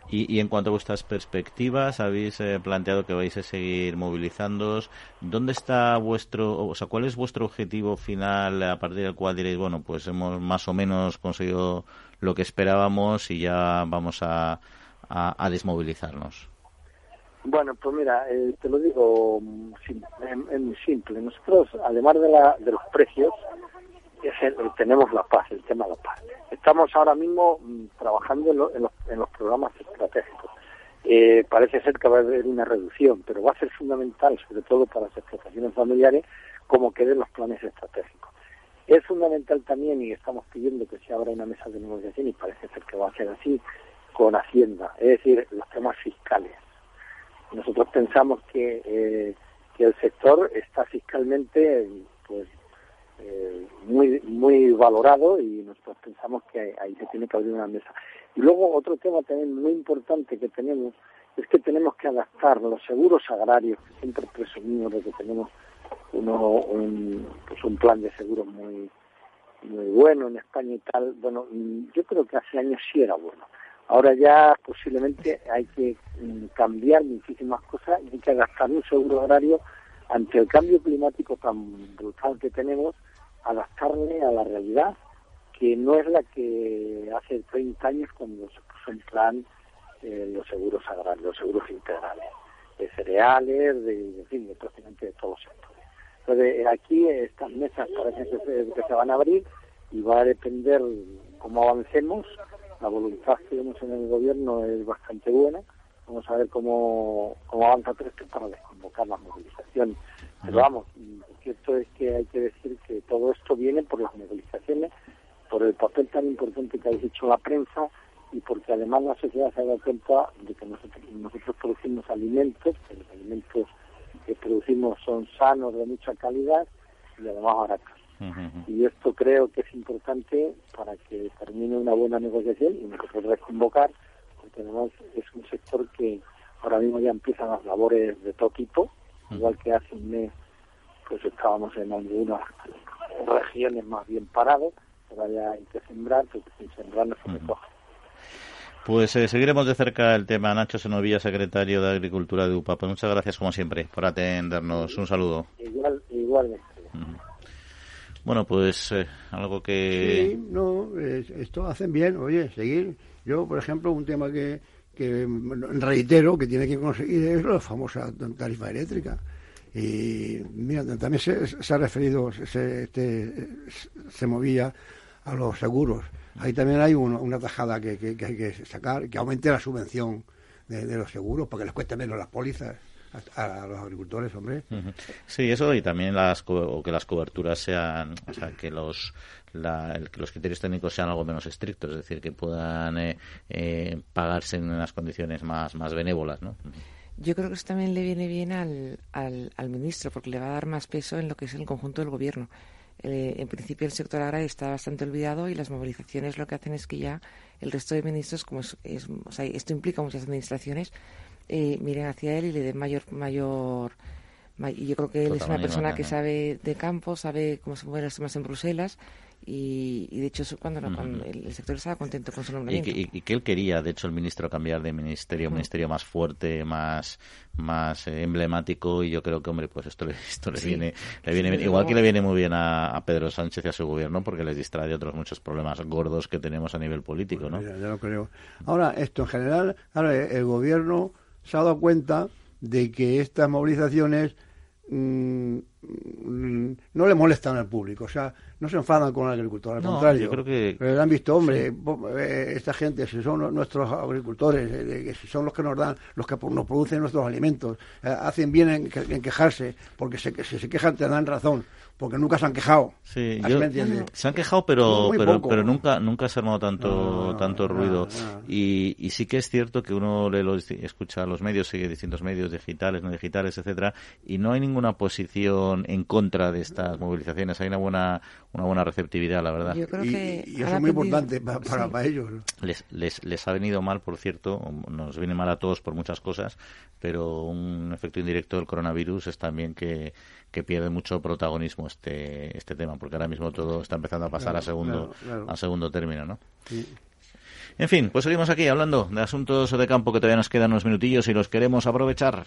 y, y, en cuanto a vuestras perspectivas, habéis eh, planteado que vais a seguir movilizándoos. ¿Dónde está vuestro, o sea, cuál es vuestro objetivo final a partir del cual diréis, bueno, pues hemos más o menos conseguido lo que esperábamos y ya vamos a, a desmovilizarnos? Bueno, pues mira, eh, te lo digo en, simple. Nosotros, además de, la, de los precios, tenemos la paz, el tema de la paz. Estamos ahora mismo mm, trabajando en, los, programas estratégicos. Eh, parece ser que va a haber una reducción, pero va a ser fundamental, sobre todo para las explotaciones familiares, como queden los planes estratégicos. Es fundamental también, y estamos pidiendo que se abra una mesa de negociación, y parece ser que va a ser así, con Hacienda, es decir, los temas fiscales nosotros pensamos que, eh, que el sector está fiscalmente pues eh, muy muy valorado y nosotros pensamos que ahí se tiene que abrir una mesa. Y luego otro tema también muy importante que tenemos es que tenemos que adaptar los seguros agrarios, que siempre presumimos que tenemos uno, un, pues un plan de seguros muy muy bueno en España y tal. Bueno, yo creo que hace años sí era bueno. Ahora ya posiblemente hay que mm, cambiar muchísimas cosas y hay que adaptar un seguro horario ante el cambio climático tan brutal que tenemos, adaptarle a la realidad que no es la que hace 30 años cuando se puso en plan eh, los seguros agrarios, los seguros integrales, de cereales, de, en fin, de prácticamente de todos los sectores. Entonces, aquí estas mesas parece que se van a abrir y va a depender cómo avancemos la voluntad que tenemos en el gobierno es bastante buena. Vamos a ver cómo, cómo avanza todo esto para desconvocar las movilizaciones. Pero vamos, lo cierto es que hay que decir que todo esto viene por las movilizaciones, por el papel tan importante que habéis hecho la prensa y porque además la sociedad se ha dado cuenta de que nosotros, nosotros producimos alimentos, que los alimentos que producimos son sanos, de mucha calidad y además baratos. Y esto creo que es importante para que termine una buena negociación y nosotros desconvocar, porque además es un sector que ahora mismo ya empiezan las labores de todo tipo, igual que hace un mes pues estábamos en algunas regiones más bien parados, ahora ya hay que sembrar, porque sin sembrar no se recoge. Pues eh, seguiremos de cerca el tema. Nacho Senovilla, secretario de Agricultura de UPA. Pues muchas gracias, como siempre, por atendernos. Un saludo. Igual, igualmente. Bueno, pues eh, algo que... Sí, no, esto hacen bien, oye, seguir. Yo, por ejemplo, un tema que, que reitero que tiene que conseguir es la famosa tarifa eléctrica. Y mira, también se, ha referido, se, este, se movía a los seguros. Ahí también hay una tajada que, que, hay que sacar, que aumente la subvención de, de los seguros para que les cueste menos las pólizas a, los agricultores, hombre. Sí, eso y también las o que las coberturas sean, o sea, que los que los criterios técnicos sean algo menos estrictos, es decir, que puedan eh, eh, pagarse en unas condiciones más más benévolas, ¿no? Yo creo que eso también le viene bien al, al, ministro, porque le va a dar más peso en lo que es el conjunto del gobierno. Eh, en principio el sector agrario está bastante olvidado y las movilizaciones lo que hacen es que ya el resto de ministros, como es, o sea, esto implica muchas administraciones, eh, miren hacia él y le den mayor mayor y yo creo que él es una persona que sabe de campo, sabe cómo se mueven los temas en Bruselas y, de hecho cuando, el, sector estaba contento con su nombramiento. Y, que él quería, de hecho, el ministro cambiar de ministerio a un ministerio más fuerte, más más eh, emblemático y yo creo que hombre pues esto le, esto le viene le viene bien. igual que le viene muy bien a, Pedro Sánchez y a su gobierno porque les distrae de otros muchos problemas gordos que tenemos a nivel político no ya, lo creo. Ahora esto en general ahora el gobierno se ha dado cuenta de que estas movilizaciones mm, no le molestan al público o sea no se enfadan con el agricultor, al contrario. Yo creo que... Pero han visto, hombre, eh, esta gente, si son nuestros agricultores, eh, si son los que nos dan, los que nos producen nuestros alimentos, eh, hacen bien en, quejarse, porque se, si se quejan te dan razón porque nunca se han quejado. Sí, se han quejado, pero pero, pero, nunca nunca se ha armado tanto tanto ruido. Y, y, sí que es cierto que uno le lo, escucha los medios, sigue distintos medios digitales, no digitales, etcétera, y no hay ninguna posición en contra de estas movilizaciones. Hay una buena una buena receptividad, la verdad. Yo creo que y, eso es muy importante para, para, ellos. Les, les, les ha venido mal, por cierto, nos viene mal a todos por muchas cosas, pero un efecto indirecto del coronavirus es también que que pierde mucho protagonismo este este tema porque ahora mismo todo está empezando a pasar a segundo a segundo término no en fin pues seguimos aquí hablando de asuntos de campo que todavía nos quedan unos minutillos y los queremos aprovechar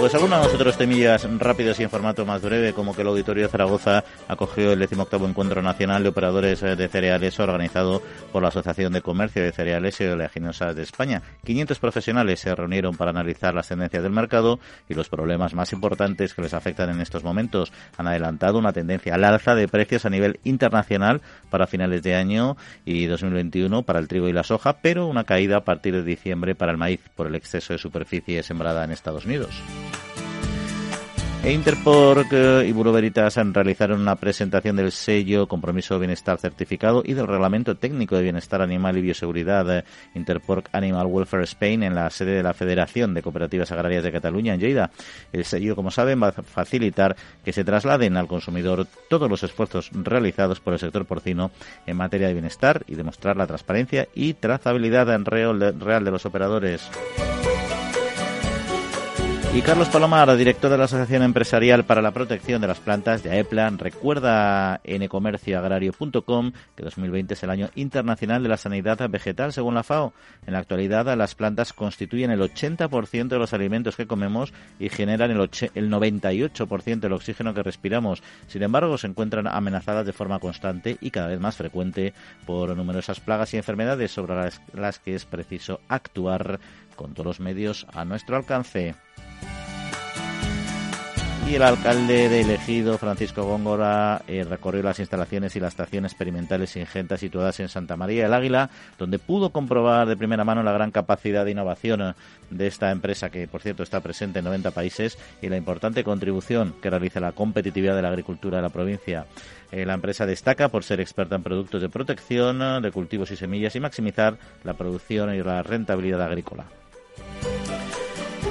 Pues algunos otros temillas rápidos y en formato más breve, como que el Auditorio de Zaragoza acogió el 18 Encuentro Nacional de Operadores de Cereales organizado por la Asociación de Comercio de Cereales y Oleaginosas de España. 500 profesionales se reunieron para analizar las tendencias del mercado y los problemas más importantes que les afectan en estos momentos. Han adelantado una tendencia al alza de precios a nivel internacional para finales de año y 2021 para el trigo y la soja, pero una caída a partir de diciembre para el maíz por el exceso de superficie sembrada en Estados Unidos. E Interpork y Buro Veritas realizaron una presentación del sello Compromiso de Bienestar Certificado y del Reglamento Técnico de Bienestar Animal y Bioseguridad eh, Interpork Animal Welfare Spain en la sede de la Federación de Cooperativas Agrarias de Cataluña, en Lleida. El sello, como saben, va a facilitar que se trasladen al consumidor todos los esfuerzos realizados por el sector porcino en materia de bienestar y demostrar la transparencia y trazabilidad real de los operadores. Y Carlos Palomar, director de la Asociación Empresarial para la Protección de las Plantas de AEPLAN, recuerda en ecomercioagrario.com que 2020 es el año internacional de la sanidad vegetal, según la FAO. En la actualidad, las plantas constituyen el 80% de los alimentos que comemos y generan el, el 98% del oxígeno que respiramos. Sin embargo, se encuentran amenazadas de forma constante y cada vez más frecuente por numerosas plagas y enfermedades sobre las que es preciso actuar con todos los medios a nuestro alcance. Y el alcalde de elegido, Francisco Góngora, eh, recorrió las instalaciones y la estación experimental Singenta situadas en Santa María del Águila, donde pudo comprobar de primera mano la gran capacidad de innovación de esta empresa, que por cierto está presente en 90 países, y la importante contribución que realiza la competitividad de la agricultura de la provincia. Eh, la empresa destaca por ser experta en productos de protección de cultivos y semillas y maximizar la producción y la rentabilidad agrícola.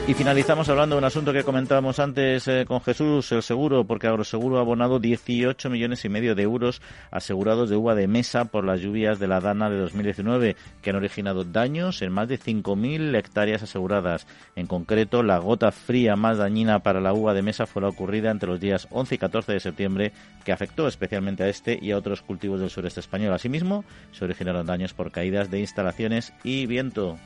Y finalizamos hablando de un asunto que comentábamos antes eh, con Jesús, el seguro, porque Agroseguro ha abonado 18 millones y medio de euros asegurados de uva de mesa por las lluvias de la Dana de 2019, que han originado daños en más de 5.000 hectáreas aseguradas. En concreto, la gota fría más dañina para la uva de mesa fue la ocurrida entre los días 11 y 14 de septiembre, que afectó especialmente a este y a otros cultivos del sureste español. Asimismo, se originaron daños por caídas de instalaciones y viento.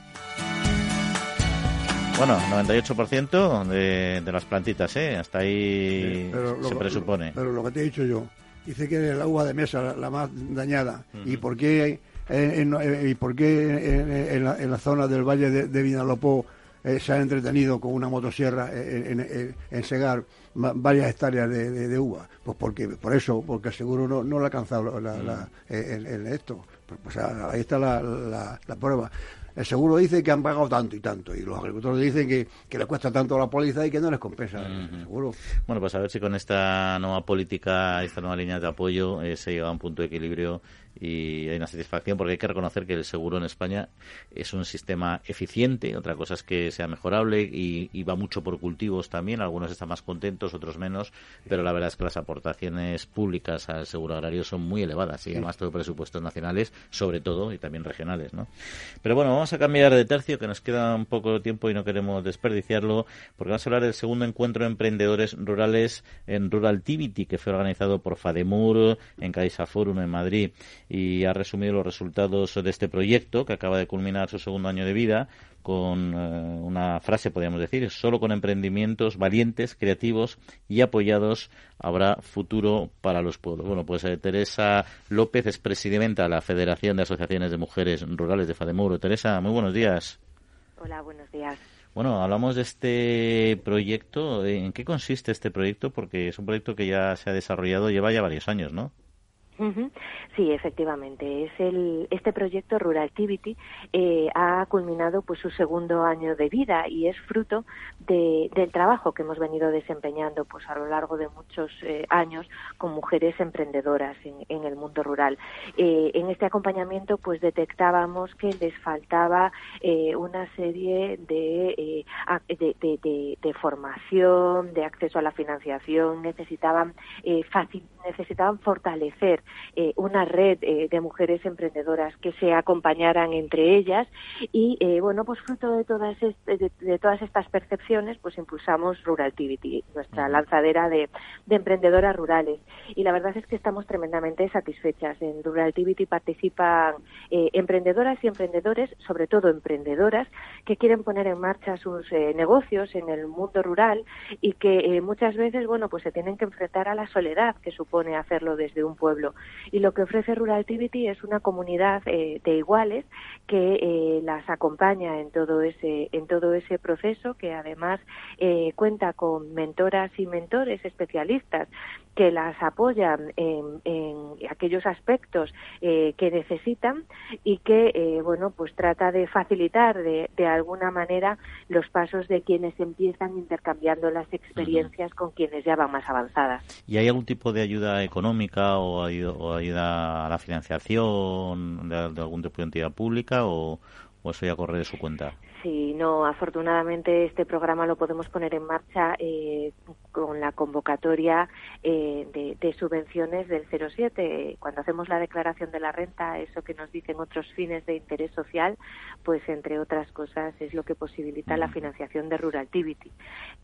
Bueno, 98% de, de las plantitas, ¿eh? Hasta ahí se presupone. pero lo que te he dicho yo, dice que es la uva de mesa la, más dañada. ¿Y por qué, en, y por qué en, la, zona del valle de, Vinalopó eh, se ha entretenido con una motosierra en, segar varias hectáreas de, uva? Pues porque por eso, porque seguro no, no le ha alcanzado la, en, esto. Pues, pues ahí está la prueba el seguro dice que han pagado tanto y tanto, y los agricultores dicen que, que les cuesta tanto la póliza y que no les compensa el seguro. Bueno, pues a ver si con esta nueva política, esta nueva línea de apoyo, eh, se llega a un punto de equilibrio y hay una satisfacción porque hay que reconocer que el seguro en España es un sistema eficiente, otra cosa es que sea mejorable y, va mucho por cultivos también, algunos están más contentos, otros menos, pero la verdad es que las aportaciones públicas al seguro agrario son muy elevadas y además todo presupuestos nacionales, sobre todo, y también regionales, ¿no? Pero bueno, vamos a cambiar de tercio, que nos queda un poco de tiempo y no queremos desperdiciarlo, porque vamos a hablar del segundo encuentro de emprendedores rurales en Rural Activity, que fue organizado por FADEMUR en Caixa Forum en Madrid y ha resumido los resultados de este proyecto que acaba de culminar su segundo año de vida con eh, una frase, podríamos decir, solo con emprendimientos valientes, creativos y apoyados habrá futuro para los pueblos. Bueno, pues eh, Teresa López es presidenta de la Federación de Asociaciones de Mujeres Rurales de Fademuro. Teresa, muy buenos días. Hola, buenos días. Bueno, hablamos de este proyecto. ¿En qué consiste este proyecto? Porque es un proyecto que ya se ha desarrollado, lleva ya varios años, ¿no? Sí, efectivamente. Es el, este proyecto Rural Activity eh, ha culminado pues su segundo año de vida y es fruto de, del trabajo que hemos venido desempeñando pues a lo largo de muchos eh, años con mujeres emprendedoras en, en el mundo rural. Eh, en este acompañamiento pues detectábamos que les faltaba una serie de, de, de, de, formación, de acceso a la financiación, necesitaban fácil necesitaban fortalecer eh, una red eh, de mujeres emprendedoras que se acompañaran entre ellas. Y eh, bueno pues fruto de todas de, todas estas percepciones pues impulsamos Ruraltivity nuestra lanzadera de, emprendedoras rurales. Y la verdad es que estamos tremendamente satisfechas. En Ruraltivity participan emprendedoras y emprendedores sobre todo emprendedoras que quieren poner en marcha sus negocios en el mundo rural y que muchas veces bueno pues se tienen que enfrentar a la soledad que supone hacerlo desde un pueblo. Y lo que ofrece Rural Activity es una comunidad eh, de iguales que eh, las acompaña en todo ese en todo ese proceso que además eh, cuenta con mentoras y mentores especialistas que las apoyan en, aquellos aspectos que necesitan y que bueno pues trata de facilitar de, de, alguna manera los pasos de quienes empiezan intercambiando las experiencias con quienes ya van más avanzadas. ¿Y hay algún tipo de ayuda económica o, ayuda a la financiación de, algún tipo de entidad pública o, o eso ya corre de su cuenta? Sí, no, afortunadamente este programa lo podemos poner en marcha eh, con la convocatoria eh, de, subvenciones del 07. Cuando hacemos la declaración de la renta, eso que nos dicen otros fines de interés social, pues entre otras cosas es lo que posibilita la financiación de Rural Activity,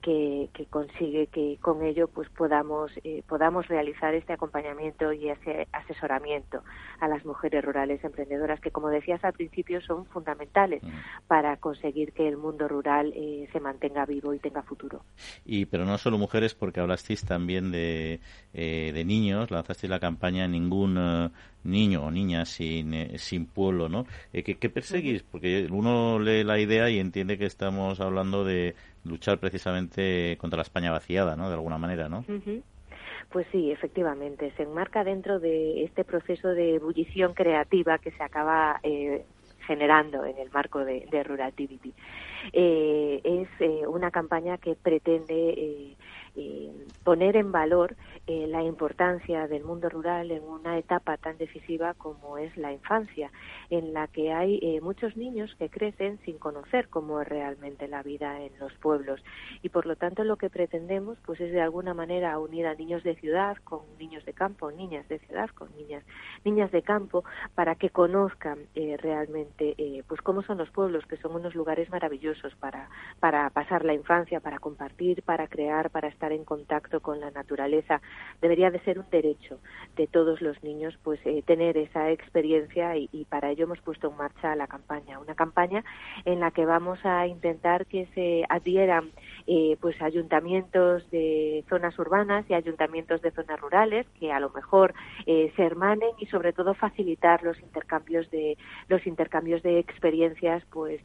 que, consigue que con ello pues podamos, eh, podamos realizar este acompañamiento y ese asesoramiento a las mujeres rurales emprendedoras, que como decías al principio son fundamentales para conseguir que el mundo rural eh, se mantenga vivo y tenga futuro. Y pero no solo mujeres, porque hablasteis también de, eh, de niños, lanzasteis la campaña Ningún eh, niño o niña sin, sin pueblo, ¿no? ¿qué, ¿Qué perseguís? Porque uno lee la idea y entiende que estamos hablando de luchar precisamente contra la España vaciada, ¿no? De alguna manera, ¿no? Pues sí, efectivamente, se enmarca dentro de este proceso de ebullición creativa que se acaba eh, generando en el marco de, de Rural Eh, es eh, una campaña que pretende eh, poner en valor eh, la importancia del mundo rural en una etapa tan decisiva como es la infancia, en la que hay eh, muchos niños que crecen sin conocer cómo es realmente la vida en los pueblos. Y por lo tanto lo que pretendemos pues es de alguna manera unir a niños de ciudad con niños de campo, niñas de ciudad con niñas niñas de campo para que conozcan eh, realmente pues cómo son los pueblos que son unos lugares maravillosos para para pasar la infancia, para compartir, para crear, para estar en contacto con la naturaleza. Debería de ser un derecho de todos los niños pues eh, tener esa experiencia y, para ello hemos puesto en marcha la campaña una campaña en la que vamos a intentar que se adhieran eh, pues ayuntamientos de zonas urbanas y ayuntamientos de zonas rurales que a lo mejor eh, se hermanen y sobre todo facilitar los intercambios de los intercambios de experiencias pues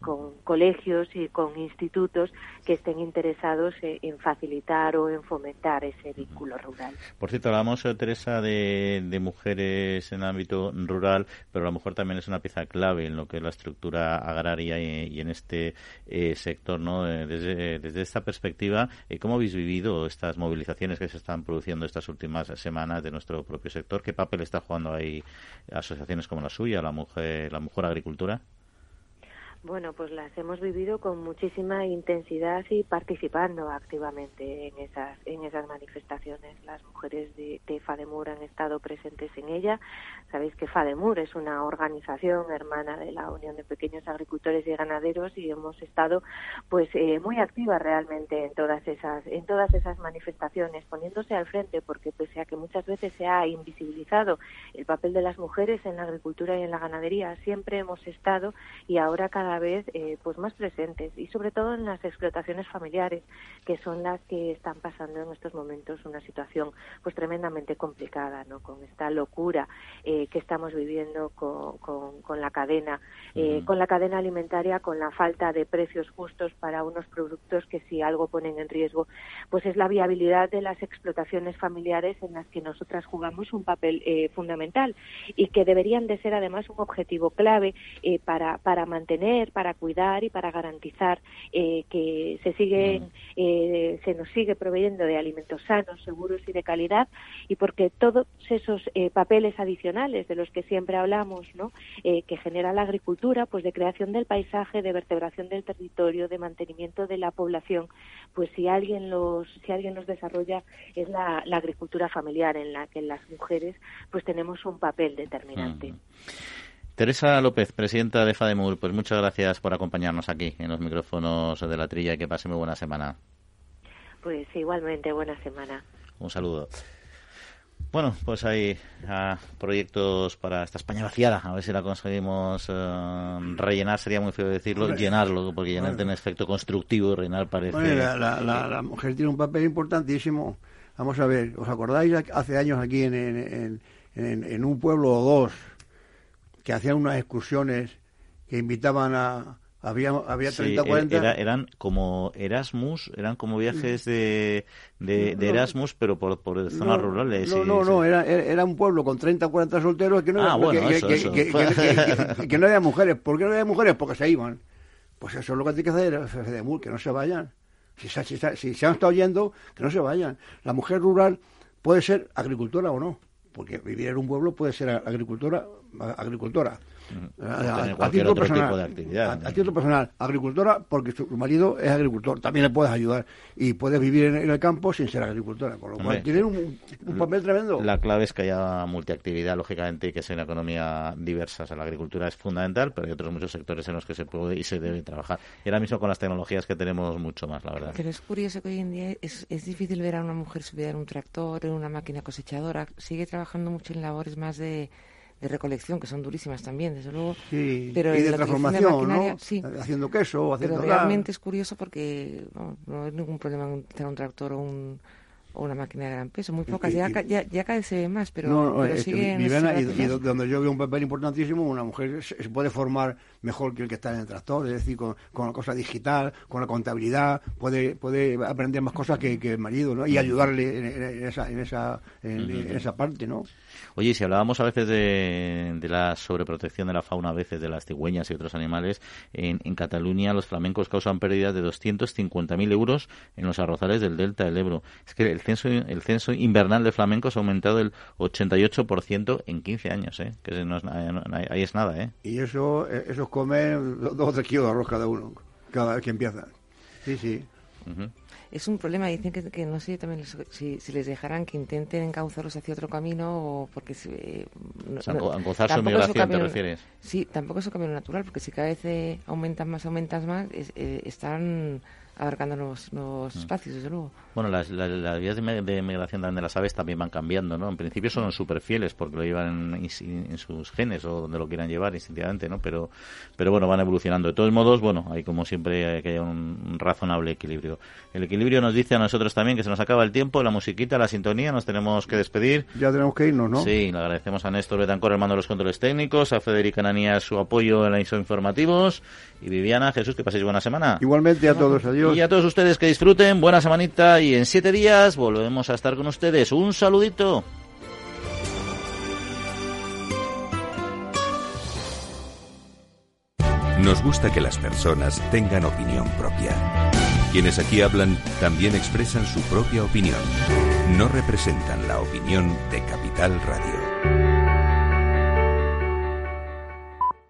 con colegios y con institutos que estén interesados en facilitar o en fomentar ese vínculo rural. Por cierto, hablamos, eh, Teresa, de, mujeres en ámbito rural, pero a lo mejor también es una pieza clave en lo que es la estructura agraria y, en este eh, sector, ¿no? Eh, desde, esta perspectiva, ¿cómo habéis vivido estas movilizaciones que se están produciendo estas últimas semanas de nuestro propio sector? ¿Qué papel está jugando ahí asociaciones como la suya, la mujer, la mujer agricultura? Bueno, pues las hemos vivido con muchísima intensidad y participando activamente en esas en esas manifestaciones. Las mujeres de, FADEMUR han estado presentes en ella. Sabéis que FADEMUR es una organización hermana de la Unión de Pequeños Agricultores y Ganaderos y hemos estado pues eh, muy activas realmente en todas esas en todas esas manifestaciones, poniéndose al frente porque pese a que muchas veces se ha invisibilizado el papel de las mujeres en la agricultura y en la ganadería, siempre hemos estado y ahora cada vez eh, pues más presentes y sobre todo en las explotaciones familiares que son las que están pasando en estos momentos una situación pues tremendamente complicada no con esta locura eh, que estamos viviendo con, con, la cadena eh, con la cadena alimentaria con la falta de precios justos para unos productos que si algo ponen en riesgo pues es la viabilidad de las explotaciones familiares en las que nosotras jugamos un papel fundamental y que deberían de ser además un objetivo clave para para mantener para cuidar y para garantizar eh, que se sigue, eh, se nos sigue proveyendo de alimentos sanos, seguros y de calidad, y porque todos esos eh, papeles adicionales de los que siempre hablamos, ¿no? que genera la agricultura, pues de creación del paisaje, de vertebración del territorio, de mantenimiento de la población, pues si alguien los, si alguien los desarrolla es la, agricultura familiar en la que las mujeres pues tenemos un papel determinante. Teresa López, presidenta de FADEMUR, pues muchas gracias por acompañarnos aquí en los micrófonos de la trilla y que pase muy buena semana. Pues igualmente, buena semana. Un saludo. Bueno, pues hay ah, proyectos para esta España vaciada. A ver si la conseguimos eh, rellenar. Sería muy feo decirlo, llenarlo, porque llenar tiene efecto constructivo y rellenar parece. la, mujer tiene un papel importantísimo. Vamos a ver, ¿os acordáis hace años aquí en, en, en, en un pueblo o dos? Que hacían unas excursiones que invitaban a, había, había 30, 40. eran como Erasmus, eran como viajes de, de, Erasmus, pero por, por zonas rurales. No, no, no, era, era un pueblo con 30 o 40 solteros que no, que, no había mujeres. ¿Por qué no había mujeres? Porque se iban. Pues eso es lo que hay que hacer, que no se vayan. Si, si, si, se han estado yendo, que no se vayan. La mujer rural puede ser agricultora o no, porque vivir en un pueblo puede ser agricultora agricultora. A, título personal, A, título personal, agricultora porque su marido es agricultor, también le puedes ayudar y puedes vivir en, el campo sin ser agricultora, con lo cual tiene un, papel tremendo. La clave es que haya multiactividad, lógicamente, y que sea una economía diversa. O sea, la agricultura es fundamental, pero hay otros muchos sectores en los que se puede y se debe trabajar. Y ahora mismo con las tecnologías que tenemos mucho más, la verdad. Pero es curioso que hoy en día es, es difícil ver a una mujer subida en un tractor, en una máquina cosechadora, sigue trabajando mucho en labores más de de recolección, que son durísimas también, desde luego. pero y de transformación, ¿no? Haciendo queso, haciendo Pero realmente es curioso porque no, no hay ningún problema en tener un tractor o un, o una máquina de gran peso, muy pocas, ya, ya, ya, cada vez se ve más, pero, no, pero y, donde yo veo un papel importantísimo, una mujer se, puede formar mejor que el que está en el tractor, es decir, con, con la cosa digital, con la contabilidad, puede, puede aprender más cosas que, que el marido, ¿no? Y ayudarle en, esa, en, esa, en, esa parte, ¿no? Oye, si hablábamos a veces de, de, la sobreprotección de la fauna, a veces de las cigüeñas y otros animales, en, en Cataluña los flamencos causan pérdidas de 250.000 euros en los arrozales del delta del Ebro. Es que el censo, el censo invernal de flamencos ha aumentado el 88% en 15 años, ¿eh? que no es, ahí es nada. ¿eh? Y eso, eh, esos comen dos o tres kilos de arroz cada uno, cada vez que empiezan. Sí, sí es un problema. Dicen que, no sé también si, les dejarán que intenten encauzarlos hacia otro camino o porque... Eh, no, su migración, ¿te refieres? Sí, tampoco es un camino natural, porque si cada vez eh, aumentan más, aumentan más, eh, están abarcando nuevos, nuevos mm. espacios, desde luego. Bueno, las, vías de, migración de las aves también van cambiando, ¿no? En principio son súper fieles porque lo llevan en, sus genes o donde lo quieran llevar instintivamente, ¿no? Pero, pero bueno, van evolucionando. De todos modos, bueno, hay como siempre que haya un razonable equilibrio. El equilibrio nos dice a nosotros también que se nos acaba el tiempo, la musiquita, la sintonía, nos tenemos que despedir. Ya tenemos que irnos, ¿no? Sí, le agradecemos a Néstor Betancor el mando de los controles técnicos, a Federica Nanía su apoyo en la ISO informativos y Viviana, Jesús, que paséis buena semana. Igualmente a todos, adiós. Y a todos ustedes que disfruten, buena semanita y en siete días volvemos a estar con ustedes. Un saludito. Nos gusta que las personas tengan opinión propia. Quienes aquí hablan también expresan su propia opinión. No representan la opinión de Capital Radio.